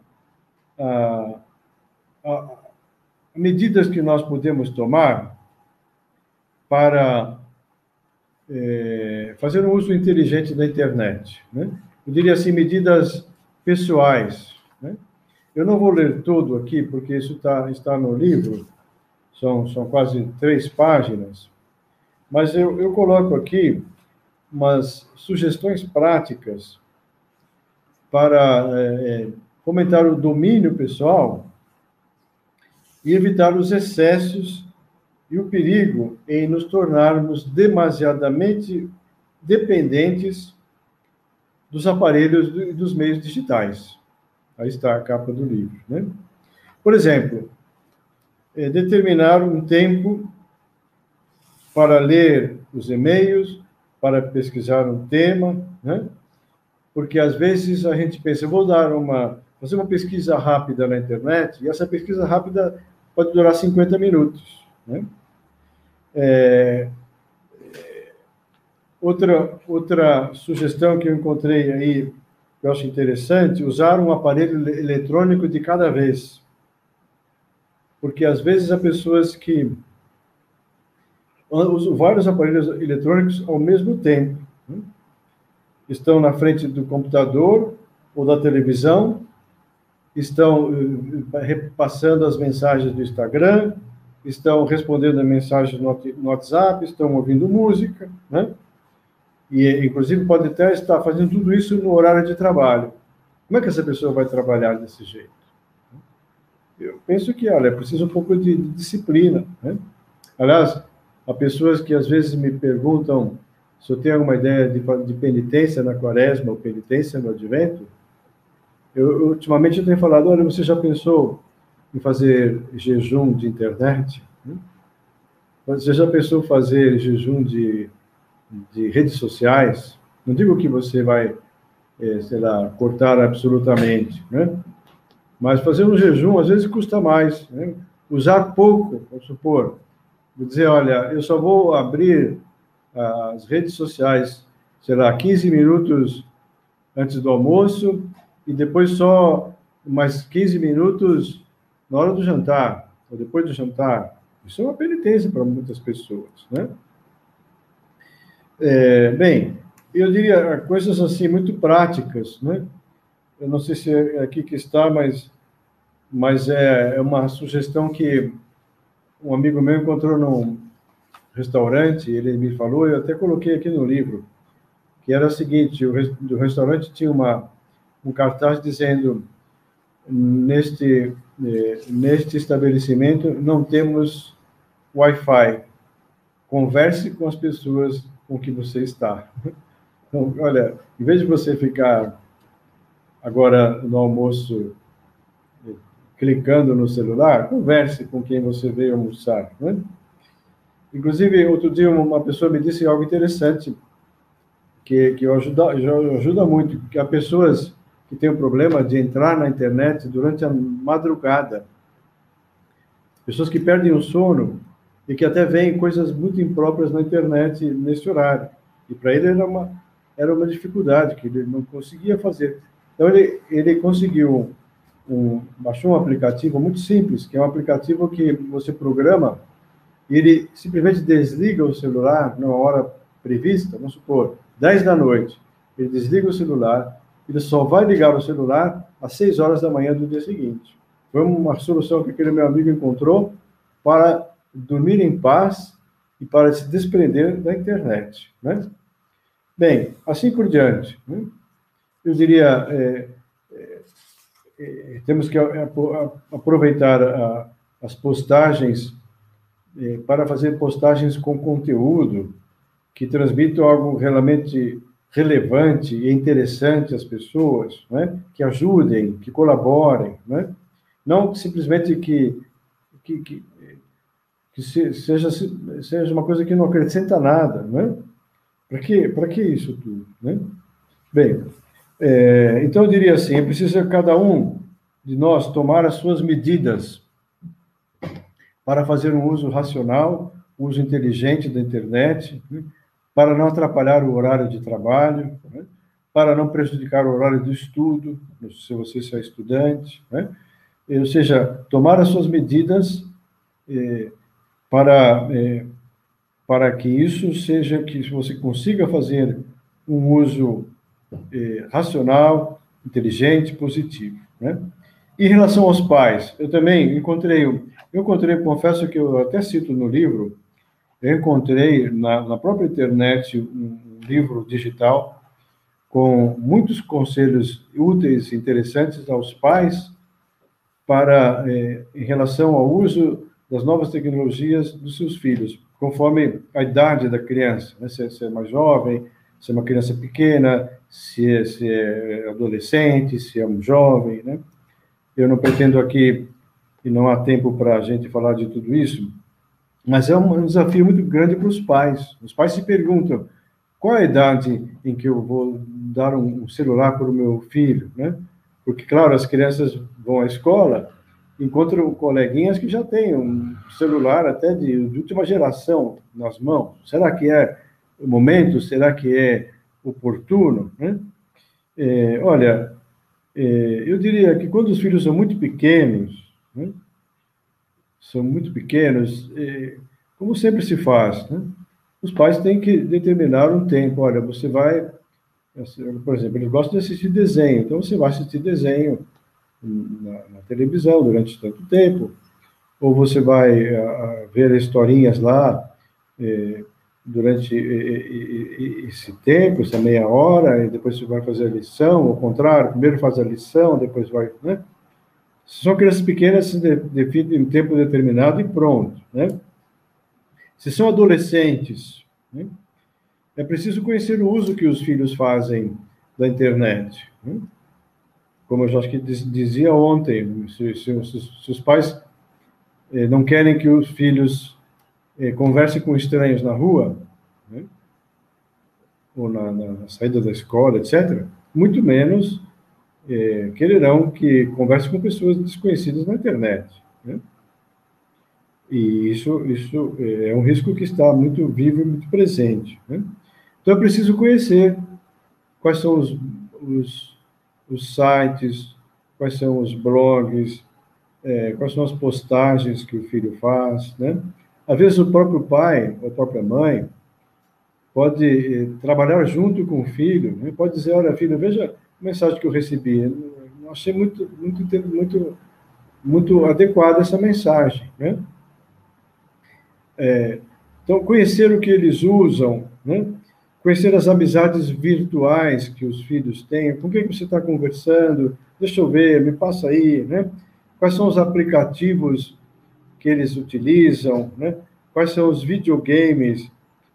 a, a, medidas que nós podemos tomar para é, fazer um uso inteligente da internet. Né? Eu diria assim, medidas pessoais. Né? Eu não vou ler tudo aqui, porque isso tá, está no livro, são, são quase três páginas, mas eu, eu coloco aqui umas sugestões práticas para é, fomentar o domínio pessoal e evitar os excessos e o perigo em nos tornarmos demasiadamente dependentes dos aparelhos e dos meios digitais. Aí está a capa do livro. Né? Por exemplo, é, determinar um tempo para ler os e-mails, para pesquisar um tema, né? Porque às vezes a gente pensa, vou dar uma, fazer uma pesquisa rápida na internet, e essa pesquisa rápida pode durar 50 minutos, né? É, outra, outra sugestão que eu encontrei aí, que eu acho interessante, usar um aparelho eletrônico de cada vez. Porque às vezes há pessoas que uso vários aparelhos eletrônicos ao mesmo tempo. Né? Estão na frente do computador ou da televisão, estão eh, repassando as mensagens do Instagram, estão respondendo a mensagens no WhatsApp, estão ouvindo música, né? E, inclusive, pode até estar fazendo tudo isso no horário de trabalho. Como é que essa pessoa vai trabalhar desse jeito? Eu penso que, olha, precisa um pouco de, de disciplina. Né? Aliás, há pessoas que às vezes me perguntam se eu tenho alguma ideia de, de penitência na quaresma ou penitência no advento. Eu, ultimamente eu tenho falado, olha, você já pensou em fazer jejum de internet? Você já pensou fazer jejum de, de redes sociais? Não digo que você vai, é, sei lá, cortar absolutamente, né? Mas fazer um jejum, às vezes, custa mais. Né? Usar pouco, vamos supor. Dizer, olha, eu só vou abrir as redes sociais, sei lá, 15 minutos antes do almoço e depois só mais 15 minutos na hora do jantar, ou depois do jantar. Isso é uma penitência para muitas pessoas, né? É, bem, eu diria coisas assim muito práticas, né? Eu não sei se é aqui que está, mas, mas é, é uma sugestão que um amigo meu encontrou num restaurante, ele me falou, eu até coloquei aqui no livro, que era o seguinte, o, restaurante tinha uma, um cartaz dizendo neste, eh, neste estabelecimento não temos Wi-Fi. Converse com as pessoas com que você está. Então, olha, em vez de você ficar agora no almoço clicando no celular, converse com quem você veio almoçar. Né? Inclusive, outro dia uma pessoa me disse algo interessante, que, que ajuda, ajuda muito, que há pessoas que têm o problema de entrar na internet durante a madrugada, pessoas que perdem o sono e que até veem coisas muito impróprias na internet nesse horário. E para ele era uma, era uma dificuldade, que ele não conseguia fazer. Então, ele, ele conseguiu, um, baixou um aplicativo muito simples, que é um aplicativo que você programa ele simplesmente desliga o celular na hora prevista, vamos supor, 10 da noite, ele desliga o celular, ele só vai ligar o celular às 6 horas da manhã do dia seguinte. Foi uma solução que aquele meu amigo encontrou para dormir em paz e para se desprender da internet. Né? Bem, assim por diante. Né? Eu diria, é, temos que aproveitar a, as postagens é, para fazer postagens com conteúdo que transmitam algo realmente relevante e interessante às pessoas, né? que ajudem, que colaborem, né? não simplesmente que, que, que, que seja, seja uma coisa que não acrescenta nada. Né? Para que, que isso tudo? Né? Bem, é, então eu diria assim: é preciso cada um de nós tomar as suas medidas para fazer um uso racional, uso inteligente da internet, né? para não atrapalhar o horário de trabalho, né? para não prejudicar o horário do estudo, se você é estudante, né? ou seja, tomar as suas medidas eh, para, eh, para que isso seja, que você consiga fazer um uso eh, racional, inteligente, positivo. Né? Em relação aos pais, eu também encontrei eu encontrei, confesso que eu até cito no livro, eu encontrei na, na própria internet um livro digital com muitos conselhos úteis, interessantes aos pais para é, em relação ao uso das novas tecnologias dos seus filhos, conforme a idade da criança, né? se, se, é mais jovem, se é uma criança pequena, se é, se é adolescente, se é um jovem, né? Eu não pretendo aqui e não há tempo para a gente falar de tudo isso, mas é um desafio muito grande para os pais. Os pais se perguntam qual a idade em que eu vou dar um celular para o meu filho, né? Porque, claro, as crianças vão à escola, encontram coleguinhas que já têm um celular até de, de última geração nas mãos. Será que é momento? Será que é oportuno? Né? É, olha, é, eu diria que quando os filhos são muito pequenos, né? são muito pequenos, como sempre se faz, né? os pais têm que determinar um tempo. Olha, você vai, por exemplo, eles gostam de assistir desenho, então você vai assistir desenho na, na televisão durante tanto tempo, ou você vai a, a ver historinhas lá é, durante esse tempo, essa meia hora, e depois você vai fazer a lição, ao contrário, primeiro faz a lição, depois vai, né? Se são crianças pequenas, se define em tempo determinado e pronto, né? Se são adolescentes, né? é preciso conhecer o uso que os filhos fazem da internet. Né? Como eu já acho que dizia ontem, se, se, se os pais eh, não querem que os filhos eh, conversem com estranhos na rua, né? ou na, na, saída da escola, etc., muito menos eh, quererão que converse com pessoas desconhecidas na internet. Né? E isso, isso é um risco que está muito vivo e muito presente. Né? Então, é preciso conhecer quais são os, os, os sites, quais são os blogs, é, quais são as postagens que o filho faz. Né? Às vezes, o próprio pai ou a própria mãe pode eh, trabalhar junto com o filho, né? pode dizer: Olha, filho, veja a mensagem que eu recebi. Eu achei muito, muito, muito, muito adequada essa mensagem. Né? É, então, conhecer o que eles usam, né? conhecer as amizades virtuais que os filhos têm, com quem você está conversando, deixa eu ver, me passa aí, né? Quais são os aplicativos que eles utilizam, né? Quais são os videogames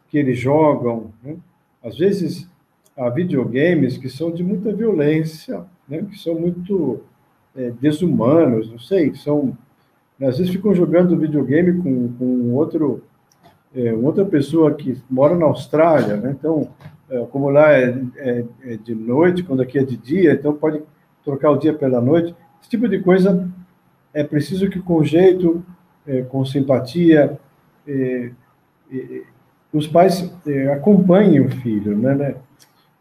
que eles jogam, né? Às vezes, há videogames que são de muita violência, né? Que são muito é, desumanos, não sei, são... Né? Às vezes ficam jogando videogame com, com outro é, outra pessoa que mora na Austrália, né? então, é, como lá é, é, é, de noite, quando aqui é de dia, então pode trocar o dia pela noite. Esse tipo de coisa é preciso que com jeito, é, com simpatia, é, os pais acompanhem o filho, né, né?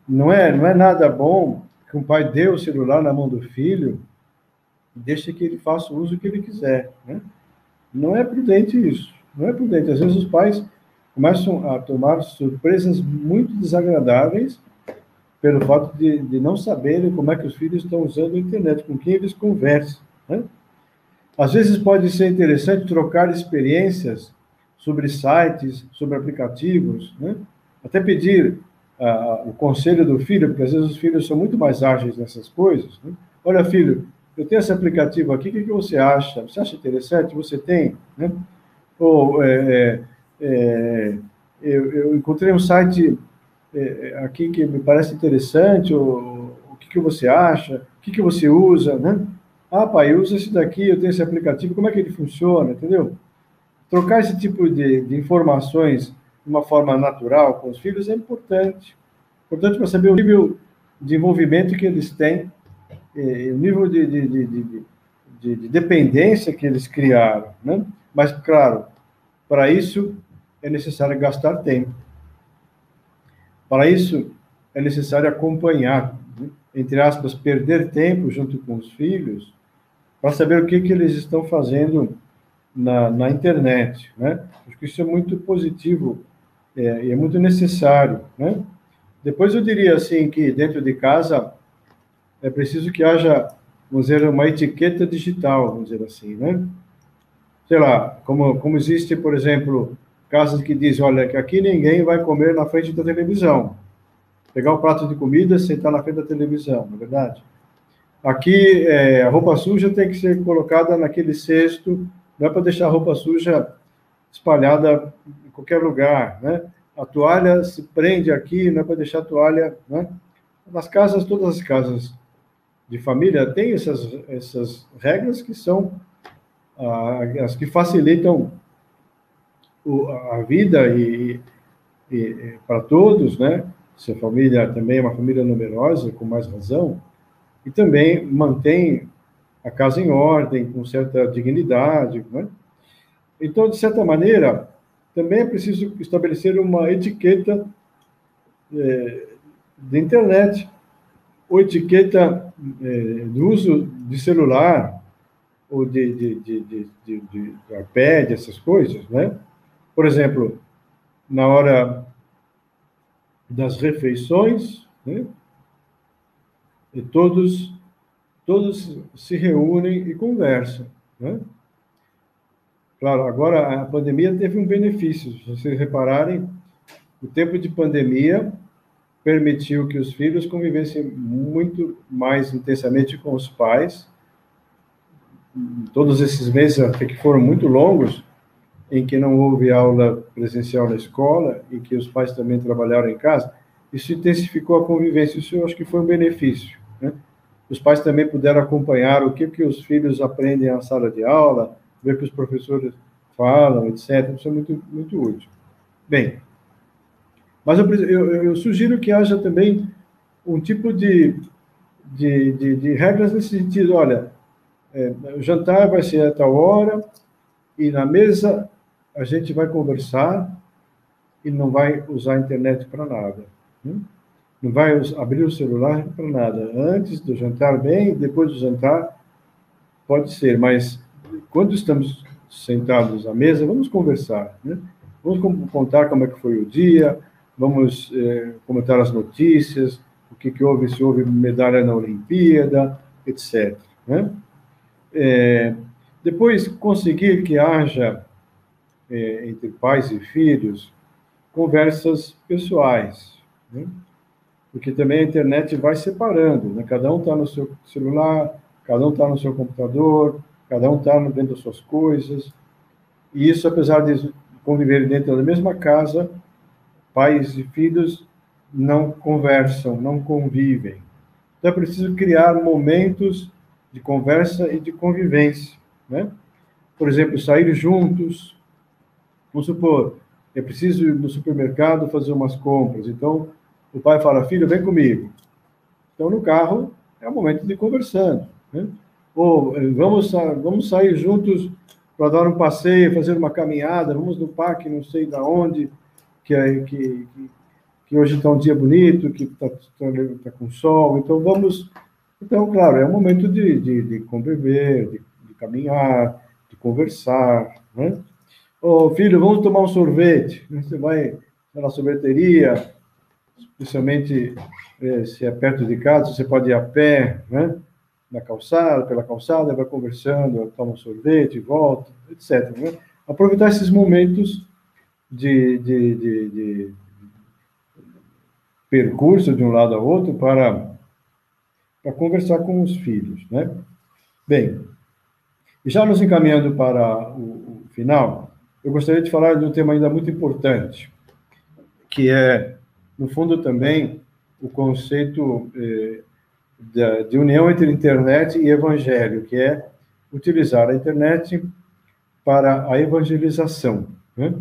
Não é, não é nada bom que um pai dê o celular na mão do filho e deixe que ele faça o uso que ele quiser, né? Não é prudente isso. Não é prudente. Às vezes os pais começam a tomar surpresas muito desagradáveis pelo fato de, de não saberem como é que os filhos estão usando a internet, com quem eles conversam. Né? Às vezes pode ser interessante trocar experiências sobre sites, sobre aplicativos, né? até pedir uh, o conselho do filho, porque às vezes os filhos são muito mais ágeis nessas coisas. Né? Olha, filho, eu tenho esse aplicativo aqui, o que, que você acha? Você acha interessante? Você tem? Né? ou é, é, é, eu, eu, encontrei um site é, aqui que me parece interessante, ou, o que, que você acha, o que, que você usa, né? Ah, pai, usa esse daqui, eu tenho esse aplicativo, como é que ele funciona, entendeu? Trocar esse tipo de, de informações de uma forma natural com os filhos é importante. Importante para saber o nível de envolvimento que eles têm, o nível de, de, de dependência que eles criaram, né? Mas, claro, para isso é necessário gastar tempo. Para isso é necessário acompanhar, né? entre aspas, perder tempo junto com os filhos, para saber o que, que eles estão fazendo na, na internet. Né? Acho que isso é muito positivo é, e é muito necessário. Né? Depois eu diria assim que dentro de casa é preciso que haja, vamos dizer, uma etiqueta digital, vamos dizer assim, né? sei lá, como, como existe, por exemplo, casas que dizem, olha, que aqui ninguém vai comer na frente da televisão. Pegar um prato de comida, sentar na frente da televisão, não é verdade? Aqui, é, a roupa suja tem que ser colocada naquele cesto, não é para deixar a roupa suja espalhada em qualquer lugar, né? A toalha se prende aqui, não é para deixar a toalha, né? Nas casas, todas as casas de família têm essas, essas regras que são as que facilitam a vida e, e, e para todos, né? Se a família também é uma família numerosa, com mais razão, e também mantém a casa em ordem, com certa dignidade, né? Então, de certa maneira, também é preciso estabelecer uma etiqueta é, de internet, ou etiqueta é, do uso de celular, ou de, de, de, de, de, de iPad, essas coisas, né? Por exemplo, na hora das refeições, né? E todos, todos se reúnem e conversam, né? Claro, agora a pandemia teve um benefício. Se vocês repararem, o tempo de pandemia permitiu que os filhos convivessem muito mais intensamente com os pais. Todos esses meses, até que foram muito longos, em que não houve aula presencial na escola e que os pais também trabalharam em casa, isso intensificou a convivência. Isso eu acho que foi um benefício. Os pais também puderam acompanhar o que, que os filhos aprendem na sala de aula, ver o que os professores falam, etc. Isso é muito, muito útil. Bem, mas eu, eu, eu sugiro que haja também um tipo de, de, de, de regras nesse sentido. Olha, é, o jantar vai ser a tal hora e na mesa a gente vai conversar e não vai usar a internet para nada. Né? Não vai abrir o celular para nada. Antes do jantar, bem, depois do jantar, pode ser, mas quando estamos sentados à mesa, vamos conversar. Né? Vamos contar como é que foi o dia, vamos é, comentar as notícias, o que, que houve, se houve medalha na Olimpíada, etc. Né? É, depois, conseguir que haja é, entre pais e filhos conversas pessoais, né? Porque também a internet vai separando, né? cada um está no seu celular, cada um está no seu computador, cada um está dentro das suas coisas, e isso, apesar de conviver dentro da mesma casa, pais e filhos não conversam, não convivem. Então é preciso criar momentos de conversa e de convivência, né? Por exemplo, sair juntos. Vamos supor, é preciso ir no supermercado fazer umas compras. Então, o pai fala: "Filho, vem comigo". Então, no carro é o momento de conversando, né? Ou vamos vamos sair juntos para dar um passeio, fazer uma caminhada, vamos no parque, não sei da onde que, é, que, que hoje está um dia bonito, que está tá, tá com sol, então vamos. Então, claro, é um momento de, de, de conviver, de, de caminhar, de conversar, né? Ô, filho, vamos tomar um sorvete. Você vai na sorveteria, especialmente é, se é perto de casa, você pode ir a pé, né? Na calçada, pela calçada, vai conversando, toma um sorvete, volta, etc. Né? Aproveitar esses momentos de, de, de, de percurso de um lado ao outro para, para conversar com os filhos, né? Bem, já nos encaminhando para o, o final, eu gostaria de falar de um tema ainda muito importante, que é, no fundo, também o conceito eh, de, de união entre internet e evangelho, que é utilizar a internet para a evangelização. Né?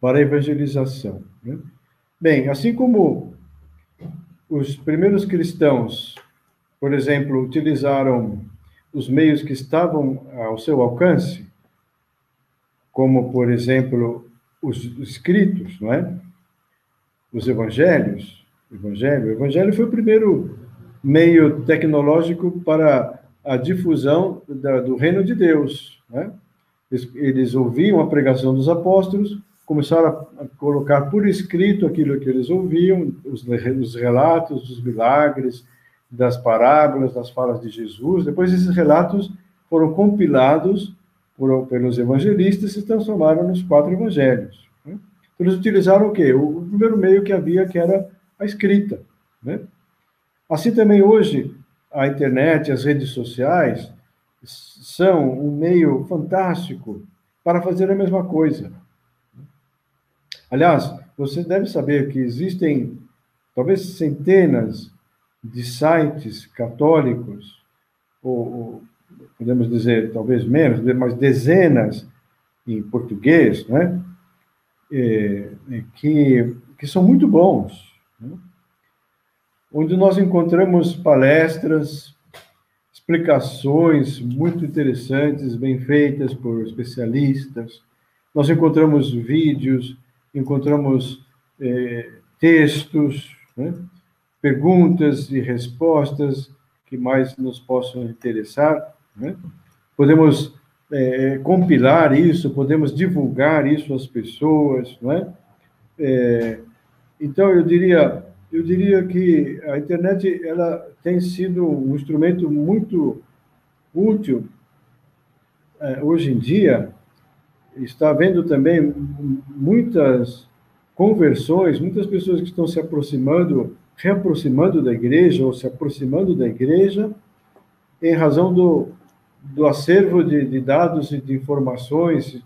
para a evangelização. Né? Bem, assim como os primeiros cristãos, por exemplo, utilizaram os meios que estavam ao seu alcance, como, por exemplo, os escritos, não é? Os evangelhos. Evangelho, o evangelho foi o primeiro meio tecnológico para a difusão da, do reino de Deus. Né? Eles, eles ouviam a pregação dos apóstolos, começaram a colocar por escrito aquilo que eles ouviam, os, os relatos dos milagres, das parábolas, das falas de Jesus. Depois, esses relatos foram compilados por, pelos evangelistas e se transformaram nos quatro evangelhos. Eles utilizaram o quê? O primeiro meio que havia, que era a escrita. Né? Assim também hoje, a internet, as redes sociais são um meio fantástico para fazer a mesma coisa. Aliás, você deve saber que existem talvez centenas de sites católicos, ou, ou podemos dizer talvez menos, mas dezenas em português, né? É, é, que, que são muito bons, né? onde nós encontramos palestras, explicações muito interessantes, bem feitas por especialistas, nós encontramos vídeos, encontramos é, textos, né? perguntas e respostas que mais nos possam interessar. Né? Podemos é, compilar isso, podemos divulgar isso às pessoas, não é? é? então eu diria, eu diria que a internet ela tem sido um instrumento muito útil é, hoje em dia está havendo também muitas conversões, muitas pessoas que estão se aproximando, reaproximando da igreja ou se aproximando da igreja em razão do, do acervo de, de dados e de informações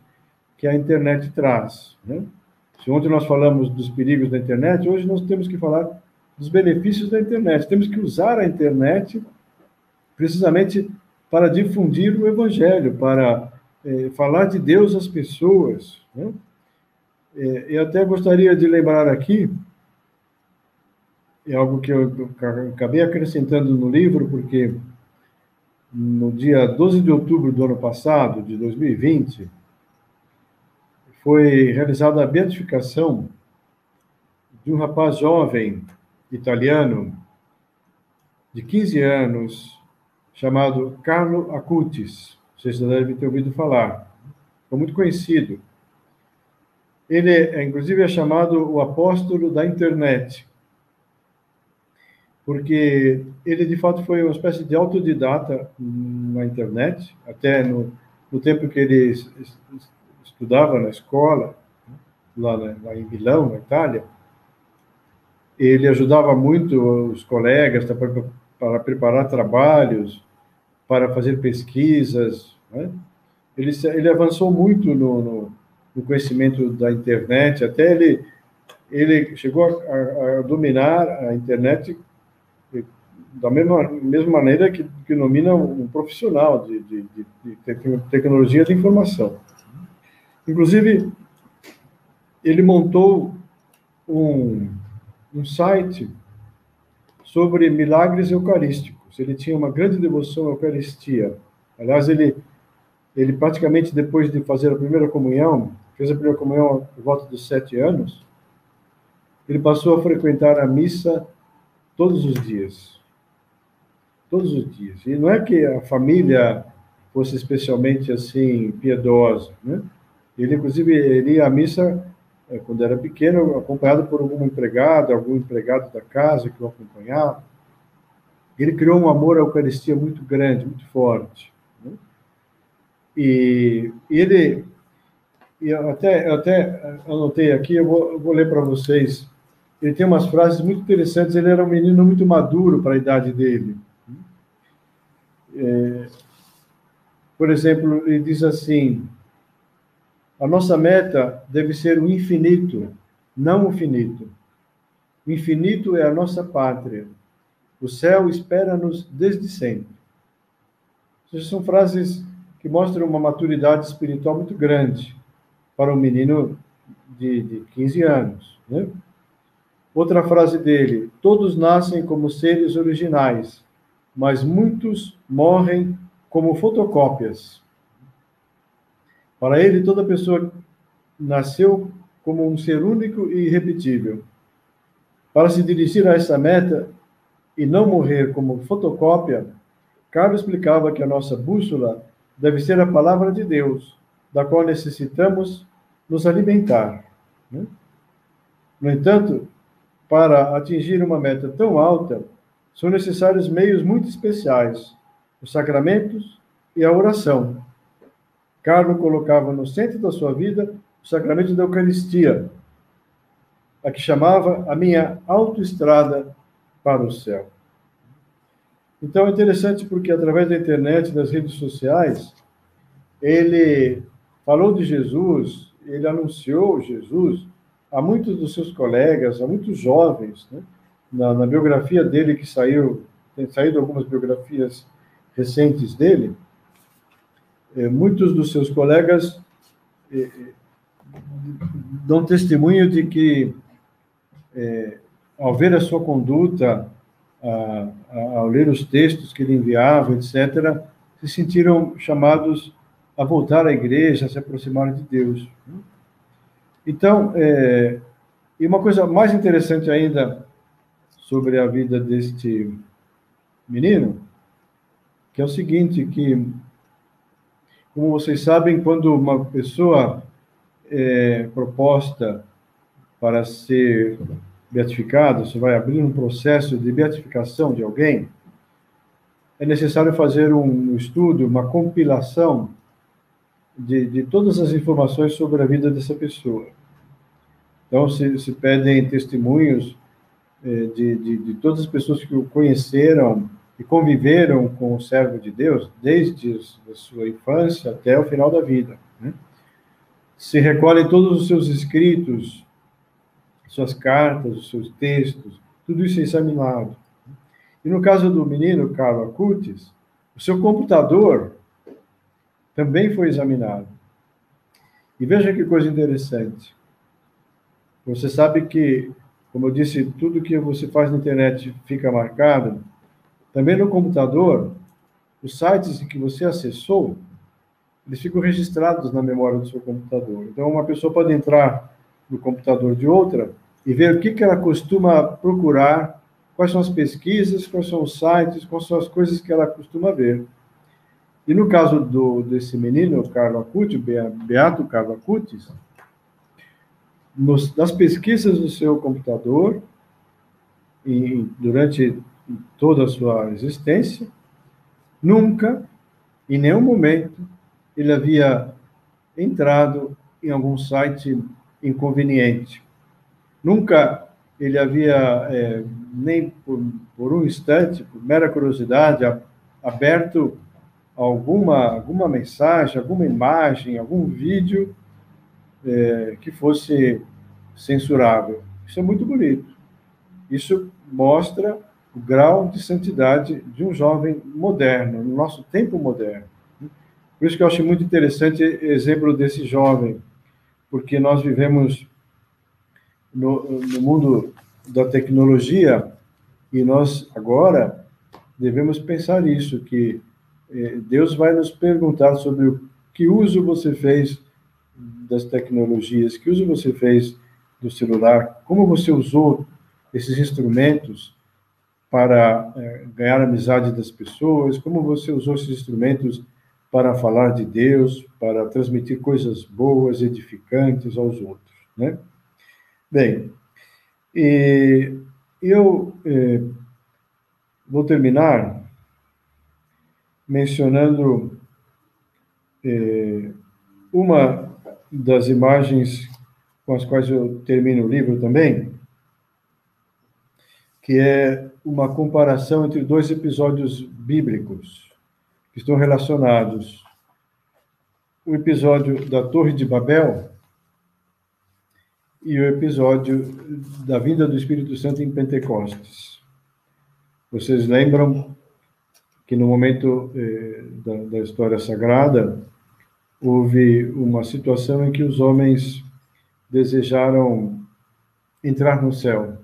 que a internet traz. Né? Se ontem nós falamos dos perigos da internet, hoje nós temos que falar dos benefícios da internet. Temos que usar a internet precisamente para difundir o evangelho, para é, falar de Deus às pessoas. Né? É, eu até gostaria de lembrar aqui, é algo que eu acabei acrescentando no livro, porque no dia 12 de outubro do ano passado, de 2020, foi realizada a beatificação de um rapaz jovem italiano de 15 anos, chamado Carlo Acutis. Vocês já devem ter ouvido falar. Foi muito conhecido. Ele, é, inclusive, é chamado o apóstolo da internet, porque ele, de fato, foi uma espécie de autodidata na internet, até no, no tempo que ele estudava na escola, lá, lá em Milão, na Itália. Ele ajudava muito os colegas para, para preparar trabalhos, para fazer pesquisas. Né? Ele, ele avançou muito no, no, no, conhecimento da internet, até ele, ele chegou a, a dominar a internet da mesma, mesma maneira que, que domina um profissional de, de, de, de tecnologia de informação. Inclusive, ele montou um, um site sobre milagres eucarísticos ele tinha uma grande devoção à Eucaristia. Aliás, ele, ele praticamente, depois de fazer a primeira comunhão, fez a primeira comunhão por volta dos sete anos, ele passou a frequentar a missa todos os dias. Todos os dias. E não é que a família fosse especialmente assim piedosa, né? Ele, inclusive, ia à missa eh, quando era pequeno, acompanhado por algum empregado, algum empregado da casa que o acompanhava. Ele criou um amor à Eucaristia muito grande, muito forte. Né? E, ele, e até, até anotei aqui, eu vou, eu vou ler para vocês. Ele tem umas frases muito interessantes. Ele era um menino muito maduro para a idade dele. É, por exemplo, ele diz assim: a nossa meta deve ser o infinito, não o finito. O infinito é a nossa pátria. O céu espera-nos desde sempre. Essas são frases que mostram uma maturidade espiritual muito grande para um menino de, de 15 anos. Né? Outra frase dele: Todos nascem como seres originais, mas muitos morrem como fotocópias. Para ele, toda pessoa nasceu como um ser único e irrepetível. Para se dirigir a essa meta, e não morrer como fotocópia, Carlos explicava que a nossa bússola deve ser a palavra de Deus, da qual necessitamos nos alimentar. Né? No entanto, para atingir uma meta tão alta, são necessários meios muito especiais, os sacramentos e a oração. Carlos colocava no centro da sua vida o sacramento da Eucaristia, a que chamava a minha autoestrada para o céu. Então é interessante porque através da internet, das redes sociais, ele falou de Jesus, ele anunciou Jesus a muitos dos seus colegas, a muitos jovens, né? Na, na, biografia dele que saiu, tem saído algumas biografias recentes dele, eh, muitos dos seus colegas eh, dão testemunho de que eh, ao ver a sua conduta, a, a, ao ler os textos que ele enviava, etc., se sentiram chamados a voltar à igreja, a se aproximar de Deus. Então, é, e uma coisa mais interessante ainda sobre a vida deste menino, que é o seguinte, que, como vocês sabem, quando uma pessoa é proposta para ser beatificado, você vai abrir um processo de beatificação de alguém, é necessário fazer um estudo, uma compilação de, de todas as informações sobre a vida dessa pessoa. Então, se, se pedem testemunhos de, de, de, todas as pessoas que o conheceram e conviveram com o servo de Deus, desde a sua infância até o final da vida. Né? Se recolhem todos os seus escritos, suas cartas, os seus textos, tudo isso é examinado. E no caso do menino Carlos Acutis, o seu computador também foi examinado. E veja que coisa interessante. Você sabe que, como eu disse, tudo que você faz na internet fica marcado. Também no computador, os sites que você acessou, eles ficam registrados na memória do seu computador. Então, uma pessoa pode entrar no computador de outra e ver o que, que ela costuma procurar, quais são as pesquisas, quais são os sites, quais são as coisas que ela costuma ver. E no caso do, desse menino, Carlo Acuti, Beato Carlo Acutis, nos, nas pesquisas do seu computador, e durante toda a sua existência, nunca, em nenhum momento, ele havia entrado em algum site inconveniente. Nunca ele havia, é, nem por, por, um instante, por mera curiosidade, aberto alguma, alguma mensagem, alguma imagem, algum vídeo é, que fosse censurável. Isso é muito bonito. Isso mostra o grau de santidade de um jovem moderno, no nosso tempo moderno. Por isso que eu acho muito interessante o exemplo desse jovem, porque nós vivemos no, no mundo da tecnologia e nós agora devemos pensar isso, que eh, Deus vai nos perguntar sobre o que uso você fez das tecnologias, que uso você fez do celular, como você usou esses instrumentos para é, ganhar a amizade das pessoas, como você usou esses instrumentos para falar de Deus, para transmitir coisas boas, edificantes aos outros, né? Bem, e eu é, vou terminar mencionando é, uma das imagens com as quais eu termino o livro também, que é uma comparação entre dois episódios bíblicos que estão relacionados. O episódio da Torre de Babel e o episódio da vinda do Espírito Santo em Pentecostes. Vocês lembram que no momento eh, da, da história sagrada houve uma situação em que os homens desejaram entrar no céu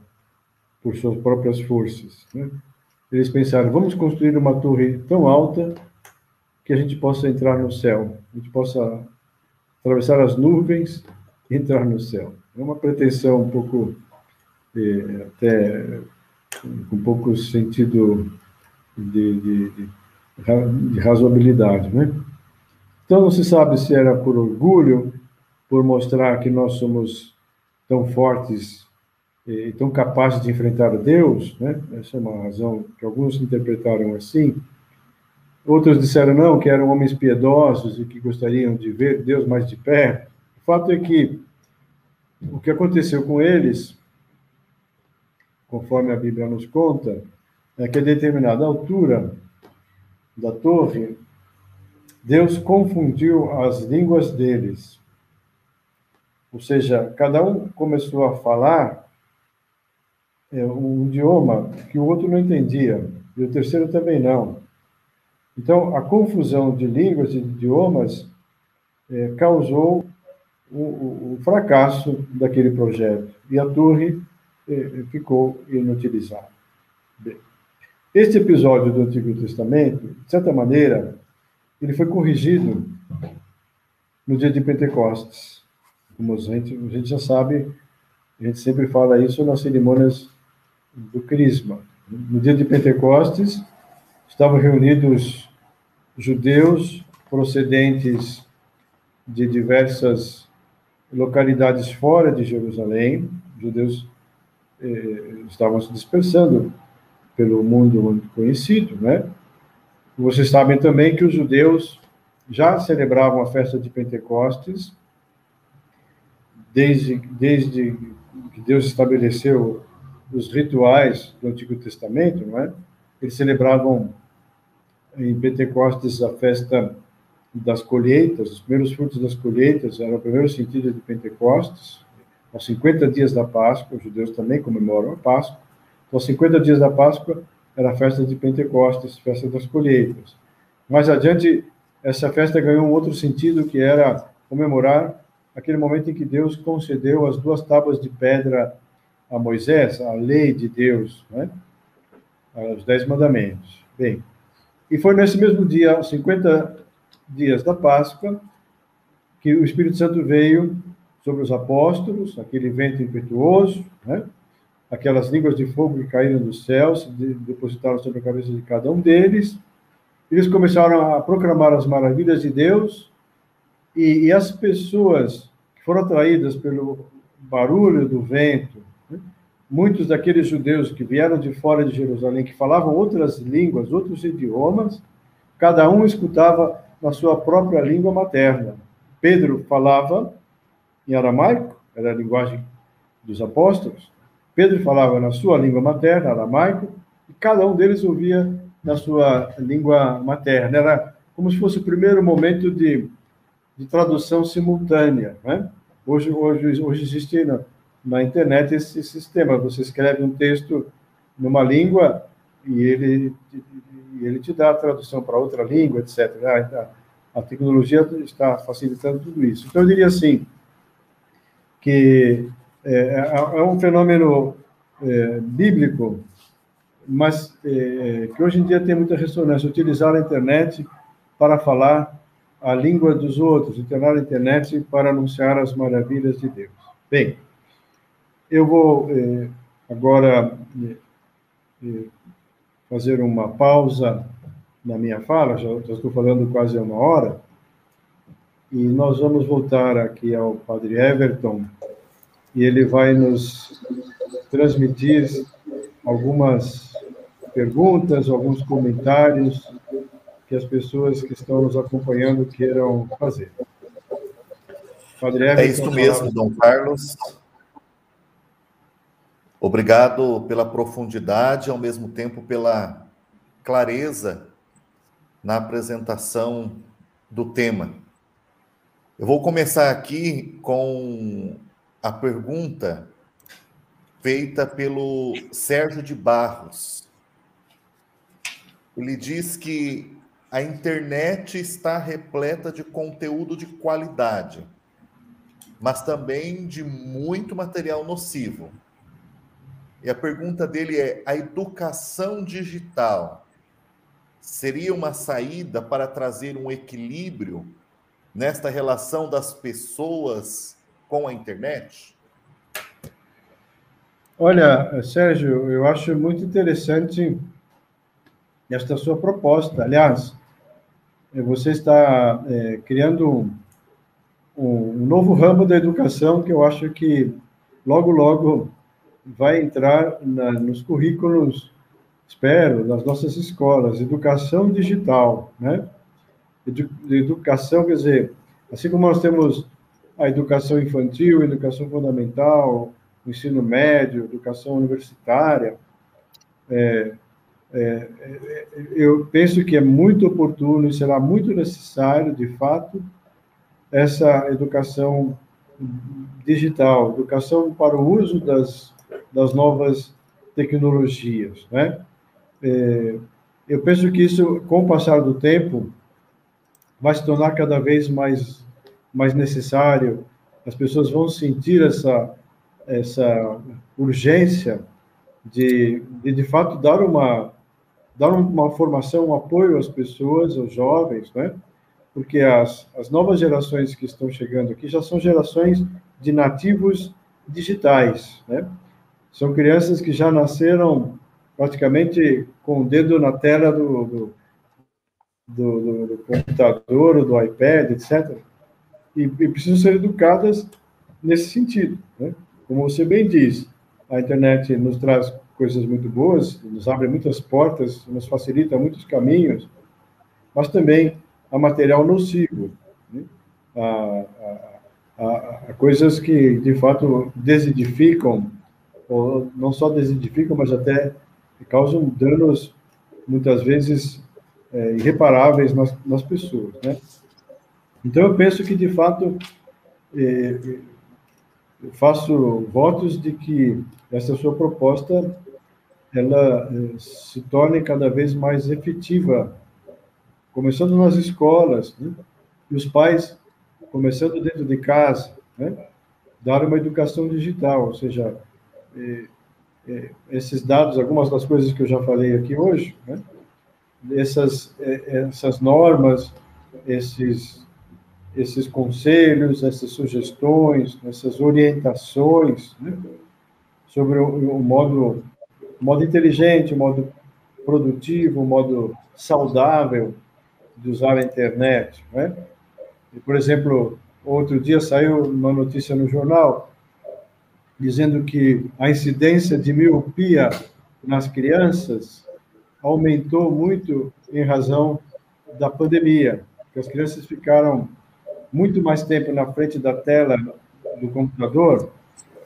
por suas próprias forças. Né? Eles pensaram: vamos construir uma torre tão alta que a gente possa entrar no céu, a gente possa atravessar as nuvens e entrar no céu. É uma pretensão um pouco, eh, até com um pouco sentido de, de, de, de razoabilidade, né? Então não se sabe se era por orgulho, por mostrar que nós somos tão fortes e tão capazes de enfrentar Deus, né? Essa é uma razão que alguns interpretaram assim. Outros disseram não, que eram homens piedosos e que gostariam de ver Deus mais de perto. O fato é que o que aconteceu com eles, conforme a Bíblia nos conta, é que a determinada altura da torre, Deus confundiu as línguas deles. Ou seja, cada um começou a falar é, um idioma que o outro não entendia, e o terceiro também não. Então, a confusão de línguas e de idiomas é, causou o, o, o, fracasso daquele projeto, e a torre é, ficou inutilizada. Este episódio do Antigo Testamento, de certa maneira, ele foi corrigido no dia de Pentecostes. Como a gente, a gente já sabe, a gente sempre fala isso nas cerimônias do Crisma. No dia de Pentecostes, estavam reunidos judeus procedentes de diversas localidades fora de Jerusalém, judeus eh, estavam se dispersando pelo mundo conhecido, né? Vocês sabem também que os judeus já celebravam a festa de Pentecostes desde, desde que Deus estabeleceu os rituais do Antigo Testamento, não é? Eles celebravam em Pentecostes a festa das colheitas, os primeiros frutos das colheitas, era o primeiro sentido de Pentecostes, aos 50 dias da Páscoa, os judeus também comemoram a Páscoa, então, aos 50 dias da Páscoa era a festa de Pentecostes, festa das colheitas. Mais adiante, essa festa ganhou um outro sentido, que era comemorar aquele momento em que Deus concedeu as duas tábuas de pedra a Moisés, a lei de Deus, né? os dez mandamentos. Bem, e foi nesse mesmo dia, aos 50 dias da Páscoa, que o Espírito Santo veio sobre os apóstolos, aquele vento impetuoso, né? Aquelas línguas de fogo que caíram dos céus, depositaram sobre a cabeça de cada um deles. Eles começaram a proclamar as maravilhas de Deus, e, e as pessoas que foram atraídas pelo barulho do vento, né? muitos daqueles judeus que vieram de fora de Jerusalém, que falavam outras línguas, outros idiomas, cada um escutava na sua própria língua materna. Pedro falava em aramaico, era a linguagem dos apóstolos. Pedro falava na sua língua materna, aramaico, e cada um deles ouvia na sua língua materna. Era como se fosse o primeiro momento de, de tradução simultânea. Né? Hoje, hoje, hoje existe na, na internet esse sistema. Você escreve um texto numa língua e ele, ele te dá a tradução para outra língua, etc. Ah, a tecnologia está facilitando tudo isso. Então, eu diria assim, que é, é, é um fenômeno é, bíblico, mas é, que hoje em dia tem muita ressonância. Utilizar a internet para falar a língua dos outros, utilizar a internet para anunciar as maravilhas de Deus. Bem, eu vou é, agora é, fazer uma pausa na minha fala, já estou falando quase uma hora, e nós vamos voltar aqui ao Padre Everton, e ele vai nos transmitir algumas perguntas, alguns comentários que as pessoas que estão nos acompanhando queiram fazer. Padre Everton, é isso mesmo, Dom Carlos. Obrigado pela profundidade, ao mesmo tempo pela clareza na apresentação do tema. Eu vou começar aqui com a pergunta feita pelo Sérgio de Barros. Ele diz que a internet está repleta de conteúdo de qualidade, mas também de muito material nocivo. E a pergunta dele é: a educação digital seria uma saída para trazer um equilíbrio nesta relação das pessoas com a internet? Olha, Sérgio, eu acho muito interessante esta sua proposta. Aliás, você está é, criando um, novo ramo da educação que eu acho que logo, logo vai entrar na, nos currículos, espero, nas nossas escolas, educação digital, né? Edu, educação, quer dizer, assim como nós temos a educação infantil, a educação fundamental, o ensino médio, educação universitária, é, é, é, eu penso que é muito oportuno e será muito necessário, de fato, essa educação digital, educação para o uso das das novas tecnologias, né? É, eu penso que isso, com o passar do tempo, vai se tornar cada vez mais mais necessário. As pessoas vão sentir essa essa urgência de, de, de fato dar uma dar uma formação, um apoio às pessoas, aos jovens, né? Porque as, as novas gerações que estão chegando aqui já são gerações de nativos digitais, né? São crianças que já nasceram praticamente com o dedo na tela do, do, do, do computador, do iPad, etc. E, e, precisam ser educadas nesse sentido. Né? Como você bem diz, a internet nos traz coisas muito boas, nos abre muitas portas, nos facilita muitos caminhos, mas também há material nocivo. Né? Coisas que, de fato, desedificam, ou não só desedificam, mas até causam danos, muitas vezes, é, irreparáveis nas, nas pessoas, né? Então, eu penso que, de fato, é, eu faço votos de que essa sua proposta ela é, se torne cada vez mais efetiva, começando nas escolas, né? e os pais, começando dentro de casa, né? dar uma educação digital, ou seja, é, esses dados, algumas das coisas que eu já falei aqui hoje, né? essas, essas normas, esses esses conselhos, essas sugestões, essas orientações né, sobre o, o, modo, modo inteligente, o modo produtivo, o modo saudável de usar a internet. Né? E, por exemplo, outro dia saiu uma notícia no jornal dizendo que a incidência de miopia nas crianças aumentou muito em razão da pandemia, que as crianças ficaram muito mais tempo na frente da tela do computador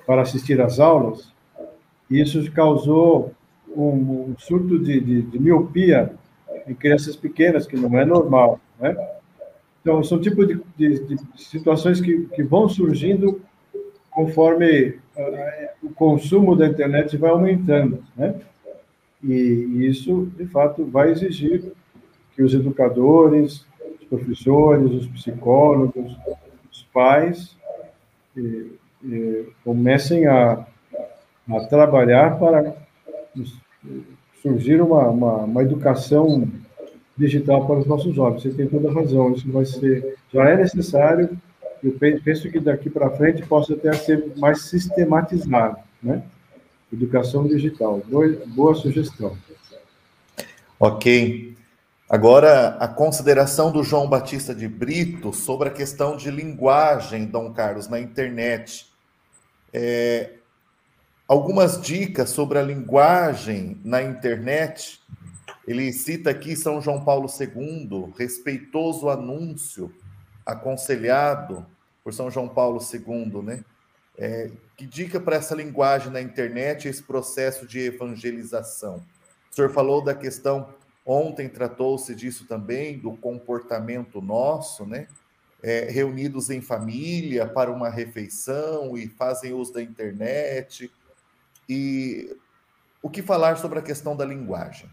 para assistir às aulas, e isso causou um, um surto de, de, de, miopia em crianças pequenas, que não é normal, né? Então, são tipos de, de, situações que, que vão surgindo conforme uh, o consumo da internet vai aumentando, né? E, e isso, de fato, vai exigir que os educadores, professores, os psicólogos, os pais e, e comecem a, a trabalhar para surgir uma, uma, uma, educação digital para os nossos jovens. Você tem toda a razão, isso vai ser, já é necessário, eu penso que daqui para frente possa até ser mais sistematizado, né? Educação digital, boa, boa sugestão. Ok. Agora, a consideração do João Batista de Brito sobre a questão de linguagem, Dom Carlos, na internet. É, algumas dicas sobre a linguagem na internet. Ele cita aqui São João Paulo II, respeitoso anúncio aconselhado por São João Paulo II, né? É, que dica para essa linguagem na internet, esse processo de evangelização? O senhor falou da questão Ontem tratou-se disso também, do comportamento nosso, né? É, reunidos em família para uma refeição e fazem uso da internet. E o que falar sobre a questão da linguagem?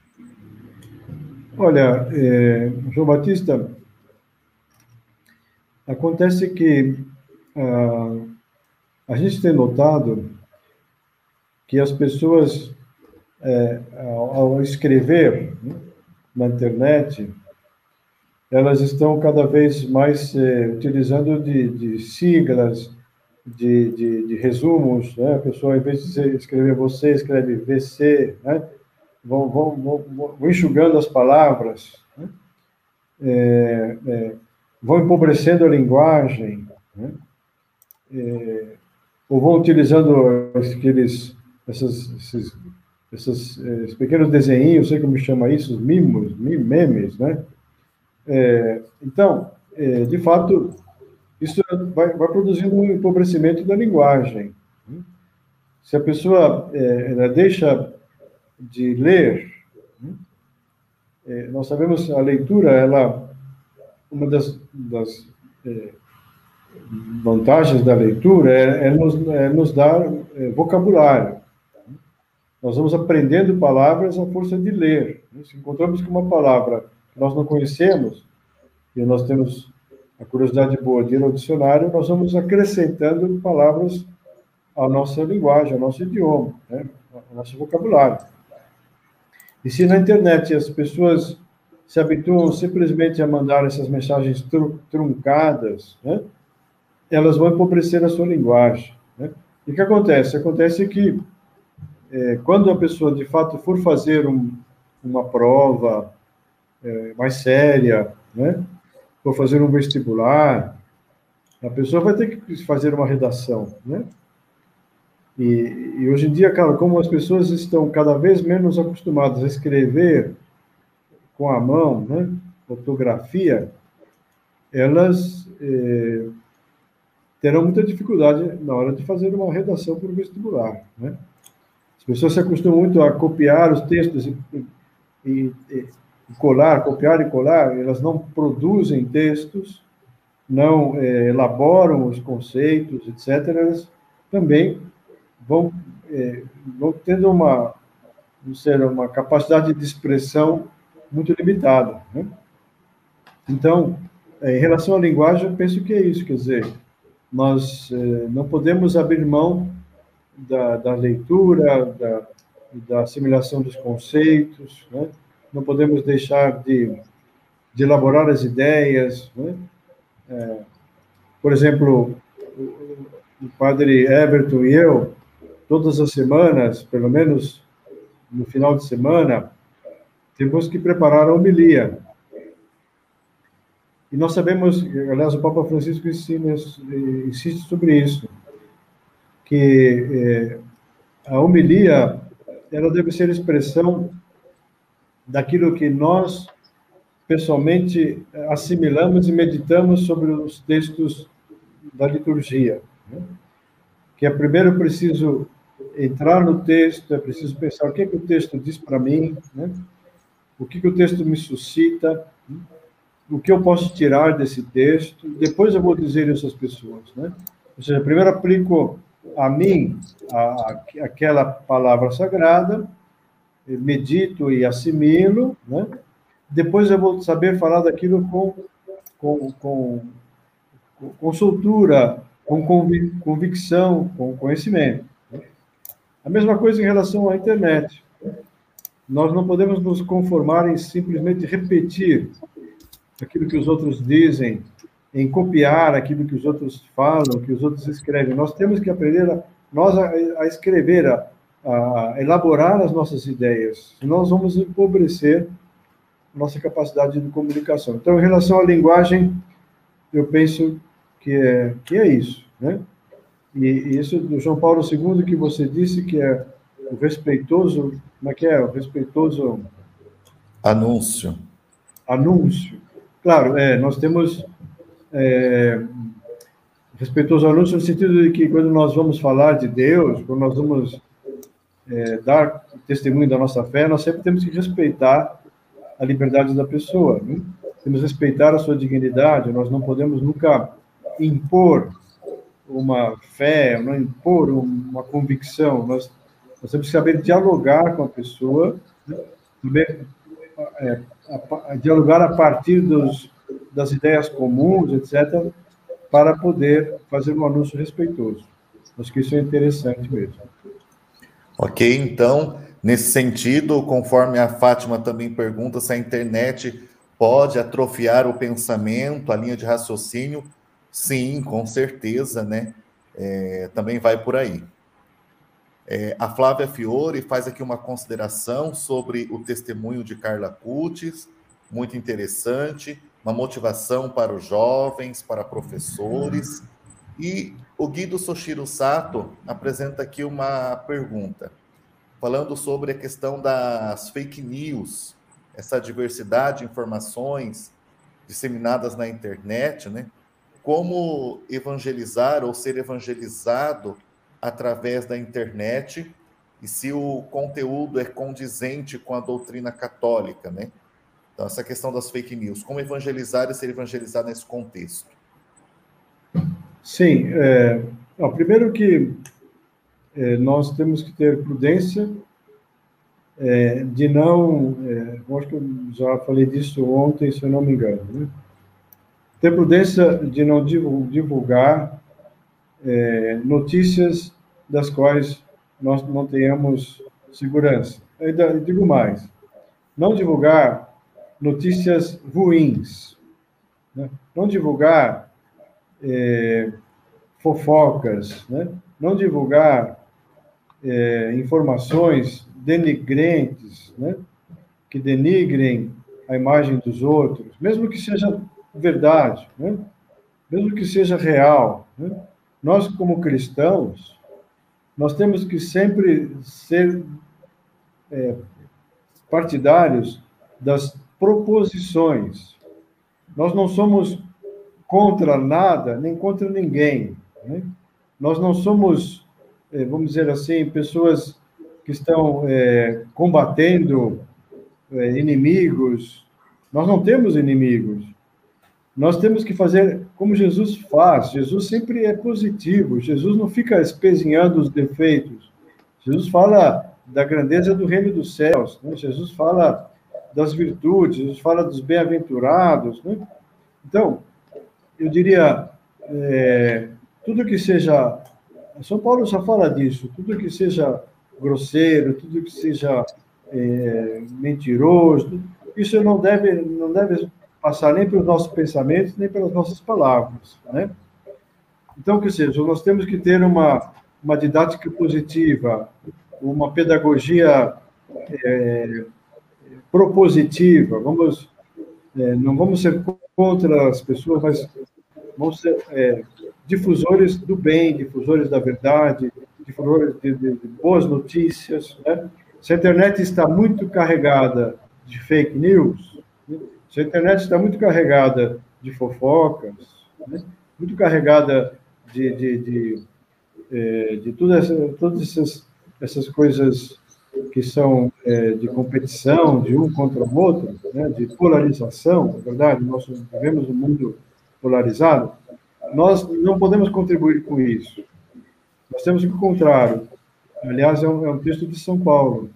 Olha, é, João Batista, acontece que ah, a gente tem notado que as pessoas, é, ao, ao escrever, na internet, elas estão cada vez mais eh, utilizando de, de siglas, de, de, de, resumos, né? A pessoa, em vez de escrever você, escreve VC, né? Vão, vão, vão, vão enxugando as palavras, né? é, é, vão empobrecendo a linguagem, né? é, ou vão utilizando aqueles, essas, esses esses, esses pequenos desenhos, sei como chama isso, os mimos, memes, né? É, então, é, de fato, isso vai, vai, produzindo um empobrecimento da linguagem. Se a pessoa é, deixa de ler, é, nós sabemos a leitura, ela uma das, das é, vantagens da leitura é, é nos, nos dar vocabulário. Nós vamos aprendendo palavras à força de ler. Se encontramos com uma palavra que nós não conhecemos, e nós temos a curiosidade boa de ir ao dicionário, nós vamos acrescentando palavras à nossa linguagem, ao nosso idioma, né? ao nosso vocabulário. E se na internet as pessoas se habituam simplesmente a mandar essas mensagens truncadas, né? elas vão empobrecer a sua linguagem. Né? E o que acontece? Acontece que é, quando a pessoa de fato for fazer um, uma prova é, mais séria, né, for fazer um vestibular, a pessoa vai ter que fazer uma redação, né? E, e hoje em dia, cara, como as pessoas estão cada vez menos acostumadas a escrever com a mão, né, fotografia, elas é, terão muita dificuldade na hora de fazer uma redação para o vestibular. Né? As pessoas se acostumam muito a copiar os textos e, e, e colar, copiar e colar, elas não produzem textos, não é, elaboram os conceitos, etc. Elas também vão, é, vão tendo uma, ser uma capacidade de expressão muito limitada. Né? Então, é, em relação à linguagem, eu penso que é isso, quer dizer, nós é, não podemos abrir mão da, da leitura, da, da assimilação dos conceitos, né? não podemos deixar de, de elaborar as ideias. Né? É, por exemplo, o padre Everton e eu, todas as semanas, pelo menos no final de semana, temos que preparar a homilia. E nós sabemos, aliás, o Papa Francisco ensina, insiste sobre isso, que é, a homilia ela deve ser expressão daquilo que nós pessoalmente assimilamos e meditamos sobre os textos da liturgia. Né? Que é primeiro preciso entrar no texto, é preciso pensar o que, é que o texto diz para mim, né? o que, que o texto me suscita, né? o que eu posso tirar desse texto, depois eu vou dizer isso às pessoas. Né? Ou seja, primeiro aplico a mim a, aquela palavra sagrada, medito e assimilo, né? depois eu vou saber falar daquilo com, com, com, com soltura, com convicção, com conhecimento. A mesma coisa em relação à internet. Nós não podemos nos conformar em simplesmente repetir aquilo que os outros dizem, em copiar aquilo que os outros falam, que os outros escrevem. Nós temos que aprender a, nós a, a escrever, a, a, elaborar as nossas ideias. Nós vamos empobrecer nossa capacidade de comunicação. Então, em relação à linguagem, eu penso que é, que é isso, né? E, e isso do João Paulo II que você disse que é o respeitoso, como é que é? O respeitoso anúncio. Anúncio. Claro, é, nós temos é, respeitoso anúncio no sentido de que quando nós vamos falar de Deus, quando nós vamos é, dar testemunho da nossa fé, nós sempre temos que respeitar a liberdade da pessoa. Né? Temos que respeitar a sua dignidade, nós não podemos nunca impor uma fé, não impor uma convicção, nós, nós temos que saber dialogar com a pessoa, né? é, a, a, dialogar a partir dos, das ideias comuns, etc., para poder fazer um anúncio respeitoso. Acho que isso é interessante mesmo. Ok, então, nesse sentido, conforme a Fátima também pergunta se a internet pode atrofiar o pensamento, a linha de raciocínio, sim, com certeza, né? É, também vai por aí. É, a Flávia Fiore faz aqui uma consideração sobre o testemunho de Carla Cutis, muito interessante, uma motivação para os jovens, para professores. E o Guido Soshiro Sato apresenta aqui uma pergunta, falando sobre a questão das fake news, essa diversidade de informações disseminadas na internet, né? Como evangelizar ou ser evangelizado através da internet e se o conteúdo é condizente com a doutrina católica, né? Então, essa questão das fake news, como evangelizar e ser evangelizado nesse contexto? Sim, é, ó, primeiro que é, nós temos que ter prudência é, de não, é, acho que eu já falei disso ontem, se eu não me engano, né? ter prudência de não divulgar é, notícias das quais nós não tenhamos segurança. Eu digo mais, não divulgar notícias ruins, né? não divulgar é, fofocas, né? não divulgar é, informações denigrantes, né? que denigrem a imagem dos outros, mesmo que seja verdade, né? mesmo que seja real. Né? Nós, como cristãos, nós temos que sempre ser é, partidários das proposições. Nós não somos contra nada, nem contra ninguém. Né? Nós não somos, é, vamos dizer assim, pessoas que estão é, combatendo é, inimigos. Nós não temos inimigos. Nós temos que fazer como Jesus faz. Jesus sempre é positivo. Jesus não fica espezinhando os defeitos. Jesus fala da grandeza do reino dos céus. Né? Jesus fala das virtudes. Fala dos bem-aventurados. Né? Então, eu diria, é, tudo que seja. São Paulo só fala disso. Tudo que seja grosseiro, tudo que seja é, mentiroso, isso não deve, não deve passar nem pelos nossos pensamentos, nem pelas nossas palavras, né? Então, que seja, nós temos que ter uma, uma didática positiva, uma pedagogia é, propositiva, vamos, é, não vamos ser contra as pessoas, mas vamos ser é, difusores do bem, difusores da verdade, difusores de, de, de boas notícias. Né? Se a internet está muito carregada de fake news, né? se a internet está muito carregada de fofocas, né? muito carregada de, de, de, é, de todas, todas essas, essas coisas que são é, de competição de um contra o outro, né, de polarização, na verdade, nós vivemos um mundo polarizado, nós não podemos contribuir com isso. Nós temos o contrário. Aliás, é um, é um texto de São Paulo.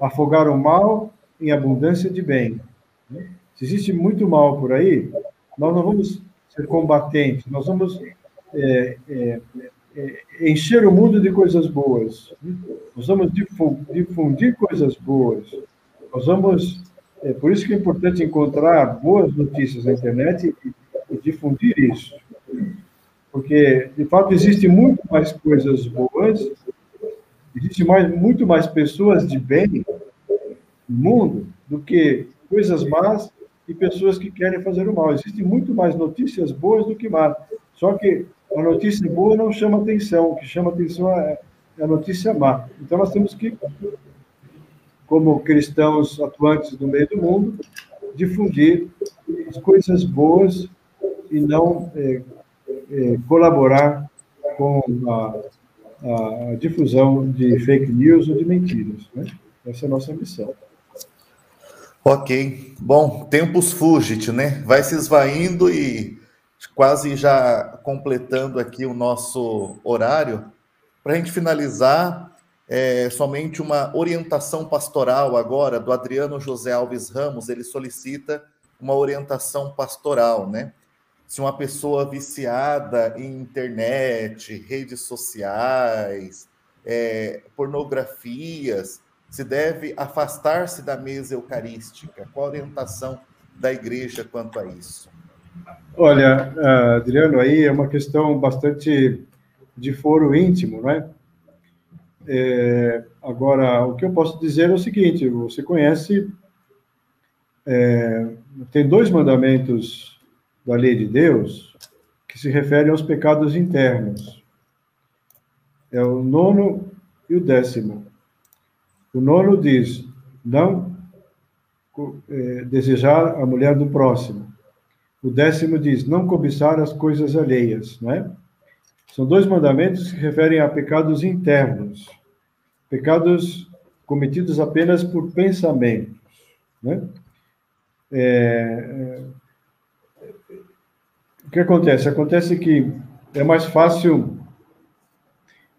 Afogar o mal em abundância de bem. Se existe muito mal por aí, nós não vamos ser combatentes, nós vamos é, é, é, encher o mundo de coisas boas. Nós vamos difundir coisas boas. Nós vamos. É por isso que é importante encontrar boas notícias na internet e, difundir isso porque de fato existe muito mais coisas boas, existe mais, muito mais pessoas de bem no mundo do que coisas más e pessoas que querem fazer o mal. Existem muito mais notícias boas do que más. Só que a notícia boa não chama atenção, o que chama atenção é, é a notícia má. Então nós temos que, como cristãos atuantes no meio do mundo, difundir as coisas boas e não é, é, colaborar com a, a, difusão de fake news ou de mentiras. Né? Essa é a nossa missão. Ok. Bom, tempos fugit, né? Vai se esvaindo e quase já completando aqui o nosso horário. Para a gente finalizar, é, somente uma orientação pastoral agora do Adriano José Alves Ramos. Ele solicita uma orientação pastoral, né? se uma pessoa viciada em internet, redes sociais, é, pornografias, se deve afastar-se da mesa eucarística? Qual a orientação da igreja quanto a isso? Olha, Adriano, aí é uma questão bastante de foro íntimo, né? É, agora, o que eu posso dizer é o seguinte: você conhece, é, tem dois mandamentos da lei de Deus que se refere aos pecados internos. É o nono e o décimo. O nono diz: não é, desejar a mulher do próximo. O décimo diz: não cobiçar as coisas alheias, não é? São dois mandamentos que referem a pecados internos, pecados cometidos apenas por pensamentos, né? É, o que acontece? Acontece que é mais fácil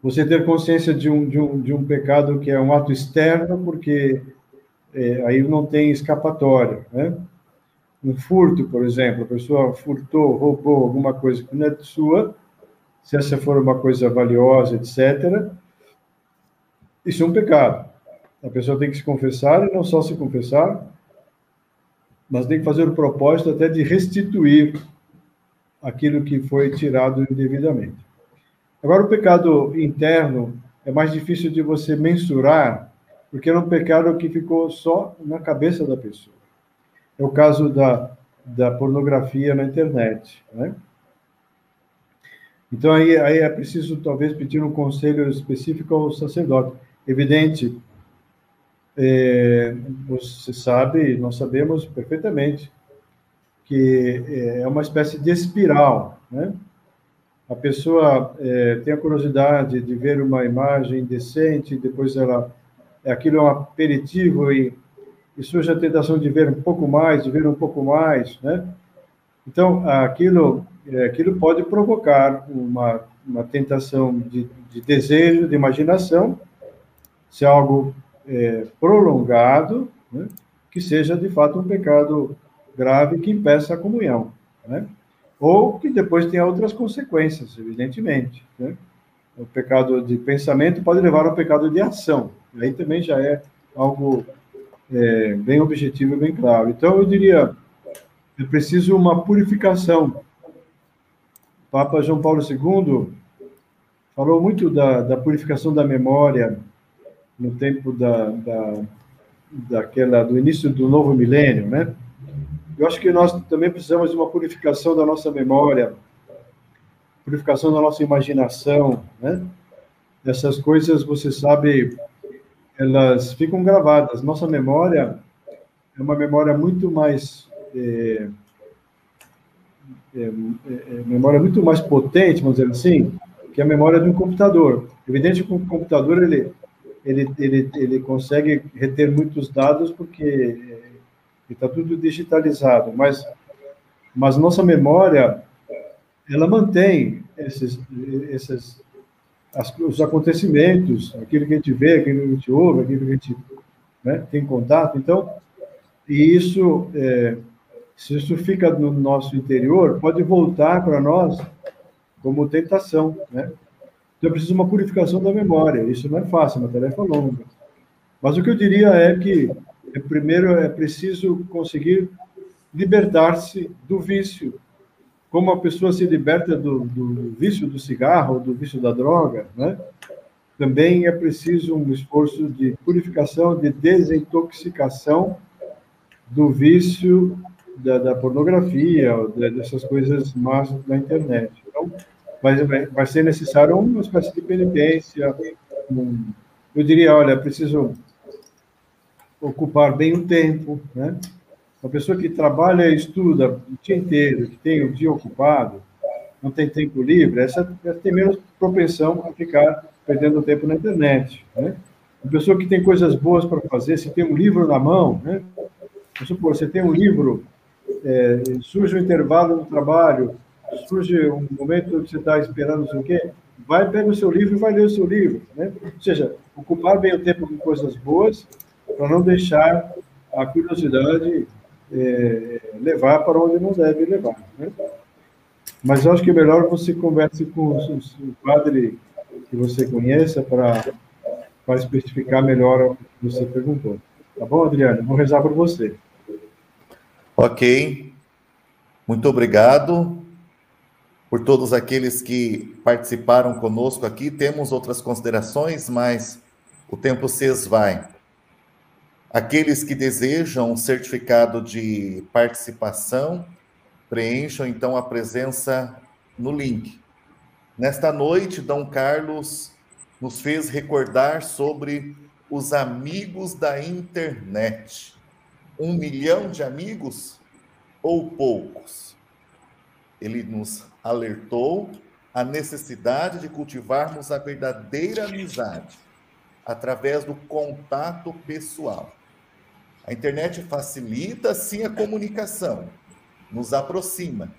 você ter consciência de um, de um, de um pecado que é um ato externo, porque é, aí não tem escapatória, né? Um furto, por exemplo, a pessoa furtou, roubou alguma coisa que não é sua, se essa for uma coisa valiosa, etc., isso é um pecado. A pessoa tem que se confessar, e não só se confessar, mas tem que fazer o propósito até de restituir aquilo que foi tirado indevidamente. Agora, o pecado interno é mais difícil de você mensurar, porque é um pecado que ficou só na cabeça da pessoa. É o caso da, da pornografia na internet, né? Então, aí, aí é preciso, talvez, pedir um conselho específico ao sacerdote. Evidente, é, você sabe, nós sabemos perfeitamente que é uma espécie de espiral, né? a pessoa é, tem a curiosidade de ver uma imagem decente, depois ela aquilo é um aperitivo e, e surge a tentação de ver um pouco mais, de ver um pouco mais, né? Então, aquilo, é, aquilo pode provocar uma, uma tentação de, de desejo, de imaginação, se algo é, prolongado, né? que seja de fato um pecado grave que impeça a comunhão, né? Ou que depois tenha outras consequências, evidentemente. Né? O pecado de pensamento pode levar ao pecado de ação. Aí também já é algo é, bem objetivo e bem claro. Então, eu diria, é preciso uma purificação. O Papa João Paulo II falou muito da, da purificação da memória no tempo da, da, daquela, do início do novo milênio, né? Eu acho que nós também precisamos de uma purificação da nossa memória, purificação da nossa imaginação, né? Essas coisas, você sabe, elas ficam gravadas. Nossa memória é uma memória muito mais é, é, é, memória muito mais potente, vamos dizer assim, que a memória de um computador. Evidente que o computador ele ele, ele, ele consegue reter muitos dados porque está tudo digitalizado, mas, mas nossa memória, ela mantém esses, esses as, os acontecimentos, aquilo que a gente vê, aquilo que a gente ouve, aquilo que a gente né, tem contato. Então, e isso, é, se isso fica no nosso interior, pode voltar para nós como tentação, né? Então, precisa uma purificação da memória. Isso não é fácil, é uma tarefa longa. Mas o que eu diria é que, é, primeiro, é preciso conseguir libertar-se do vício. Como a pessoa se liberta do, do vício do cigarro, do vício da droga, né? também é preciso um esforço de purificação, de desintoxicação do vício da, da pornografia, dessas coisas más da internet. Então, vai, vai, ser necessário uma espécie de penitência. Um, eu diria, olha, preciso ocupar bem o tempo, né? Uma pessoa que trabalha e estuda o dia inteiro, que tem o dia ocupado, não tem tempo livre, essa, tem menos propensão a ficar perdendo tempo na internet, né? Uma pessoa que tem coisas boas para fazer, se tem um livro na mão, né? Vamos supor, você tem um livro, é, surge um intervalo no trabalho, surge um momento que você está esperando não sei o quê, vai, pega o seu livro e vai ler o seu livro. Né? Ou seja, ocupar bem o tempo com coisas boas para não deixar a curiosidade é, levar para onde não deve levar. Né? Mas eu acho que é melhor você converse com o, padre que você conheça para especificar melhor o que você perguntou. Tá bom, Adriano? Vou rezar por você. Ok. Muito obrigado por todos aqueles que participaram conosco aqui. Temos outras considerações, mas o tempo se esvai. Aqueles que desejam um certificado de participação, preencham então a presença no link. Nesta noite, Dom Carlos nos fez recordar sobre os amigos da internet. Um milhão de amigos ou poucos? Ele nos alertou a necessidade de cultivarmos a verdadeira amizade através do contato pessoal. A internet facilita sim a comunicação, nos aproxima,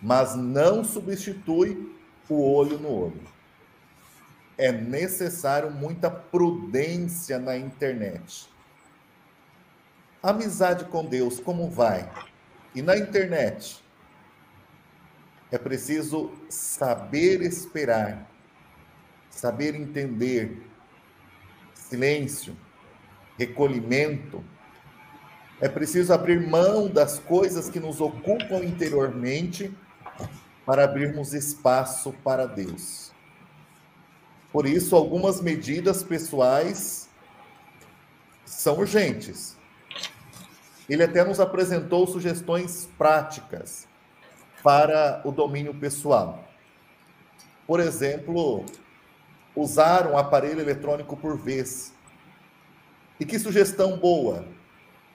mas não substitui o olho no olho. É necessário muita prudência na internet. Amizade com Deus, como vai? E na internet? É preciso saber esperar, saber entender, silêncio, recolhimento. É preciso abrir mão das coisas que nos ocupam interiormente para abrirmos espaço para Deus. Por isso, algumas medidas pessoais são urgentes. Ele até nos apresentou sugestões práticas para o domínio pessoal. Por exemplo, usar um aparelho eletrônico por vez. E que sugestão boa!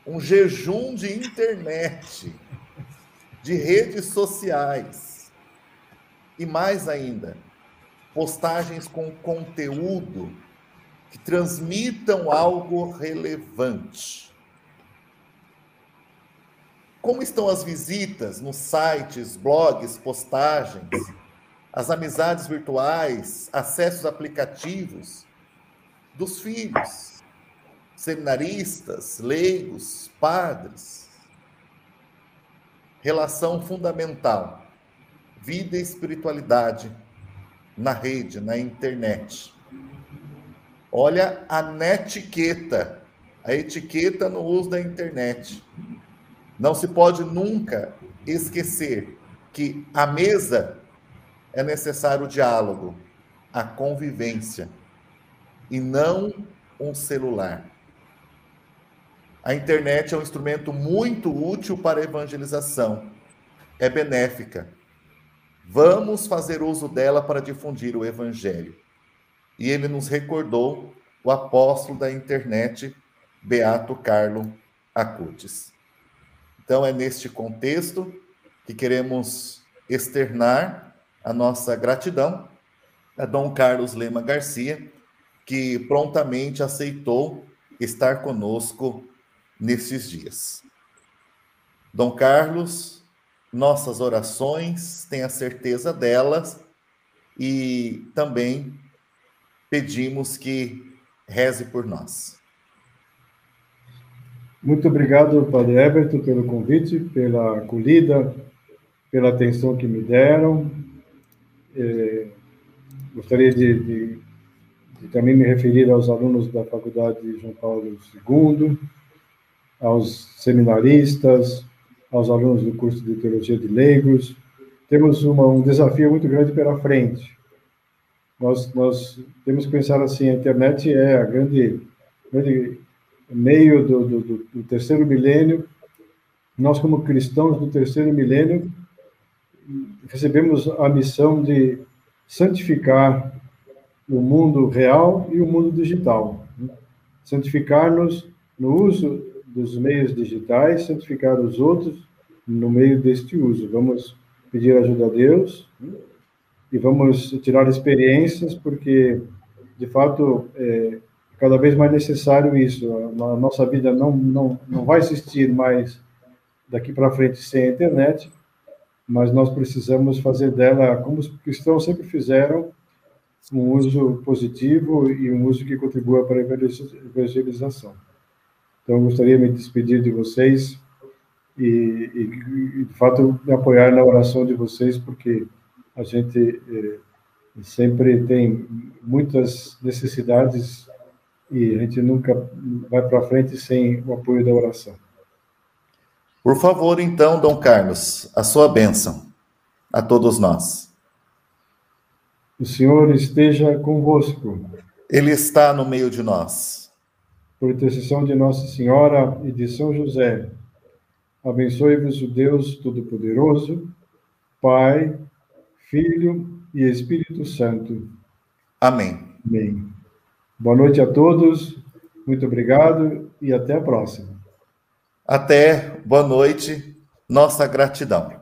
Um jejum de internet, de redes sociais. E mais ainda, postagens com conteúdo que transmitam algo relevante. Como estão as visitas nos sites, blogs, postagens, as amizades virtuais, acessos aplicativos dos filhos, seminaristas, leigos, padres? Relação fundamental: vida e espiritualidade na rede, na internet. Olha a netiqueta, a etiqueta no uso da internet. Não se pode nunca esquecer que a mesa é necessário o diálogo, a convivência, e não um celular. A internet é um instrumento muito útil para a evangelização, é benéfica. Vamos fazer uso dela para difundir o evangelho. E ele nos recordou o apóstolo da internet, Beato Carlo Acutis. Então, é neste contexto que queremos externar a nossa gratidão a Dom Carlos Lema Garcia, que prontamente aceitou estar conosco nesses dias. Dom Carlos, nossas orações, tenha certeza delas e também pedimos que reze por nós. Muito obrigado, Padre Everton, pelo convite, pela acolhida, pela atenção que me deram. É, gostaria de, de, de, também me referir aos alunos da Faculdade João Paulo II, aos seminaristas, aos alunos do curso de Teologia de Leigos. Temos uma, um desafio muito grande pela frente. Nós, nós temos que pensar assim: a internet é a grande, grande meio do, do, do terceiro milênio, nós, como cristãos do terceiro milênio, recebemos a missão de santificar o mundo real e o mundo digital. Né? Santificar-nos no uso dos meios digitais, santificar os outros no meio deste uso. Vamos pedir ajuda a Deus e vamos tirar experiências, porque, de fato, é, cada vez mais necessário isso. A nossa vida não, não, não vai existir mais daqui para frente sem a internet, mas nós precisamos fazer dela, como os cristãos sempre fizeram, um uso positivo e um uso que contribua para a evangelização. Então, eu gostaria de me despedir de vocês e, e, de fato, me apoiar na oração de vocês, porque a gente eh, sempre tem muitas necessidades e a gente nunca vai para frente sem o apoio da oração. Por favor, então, Dom Carlos, a sua bênção a todos nós. O Senhor esteja convosco. Ele está no meio de nós. Por intercessão de Nossa Senhora e de São José, abençoe-vos o Deus Todo-Poderoso, Pai, Filho e Espírito Santo. Amém. Amém. Boa noite a todos, muito obrigado e até a próxima. Até, boa noite, nossa gratidão.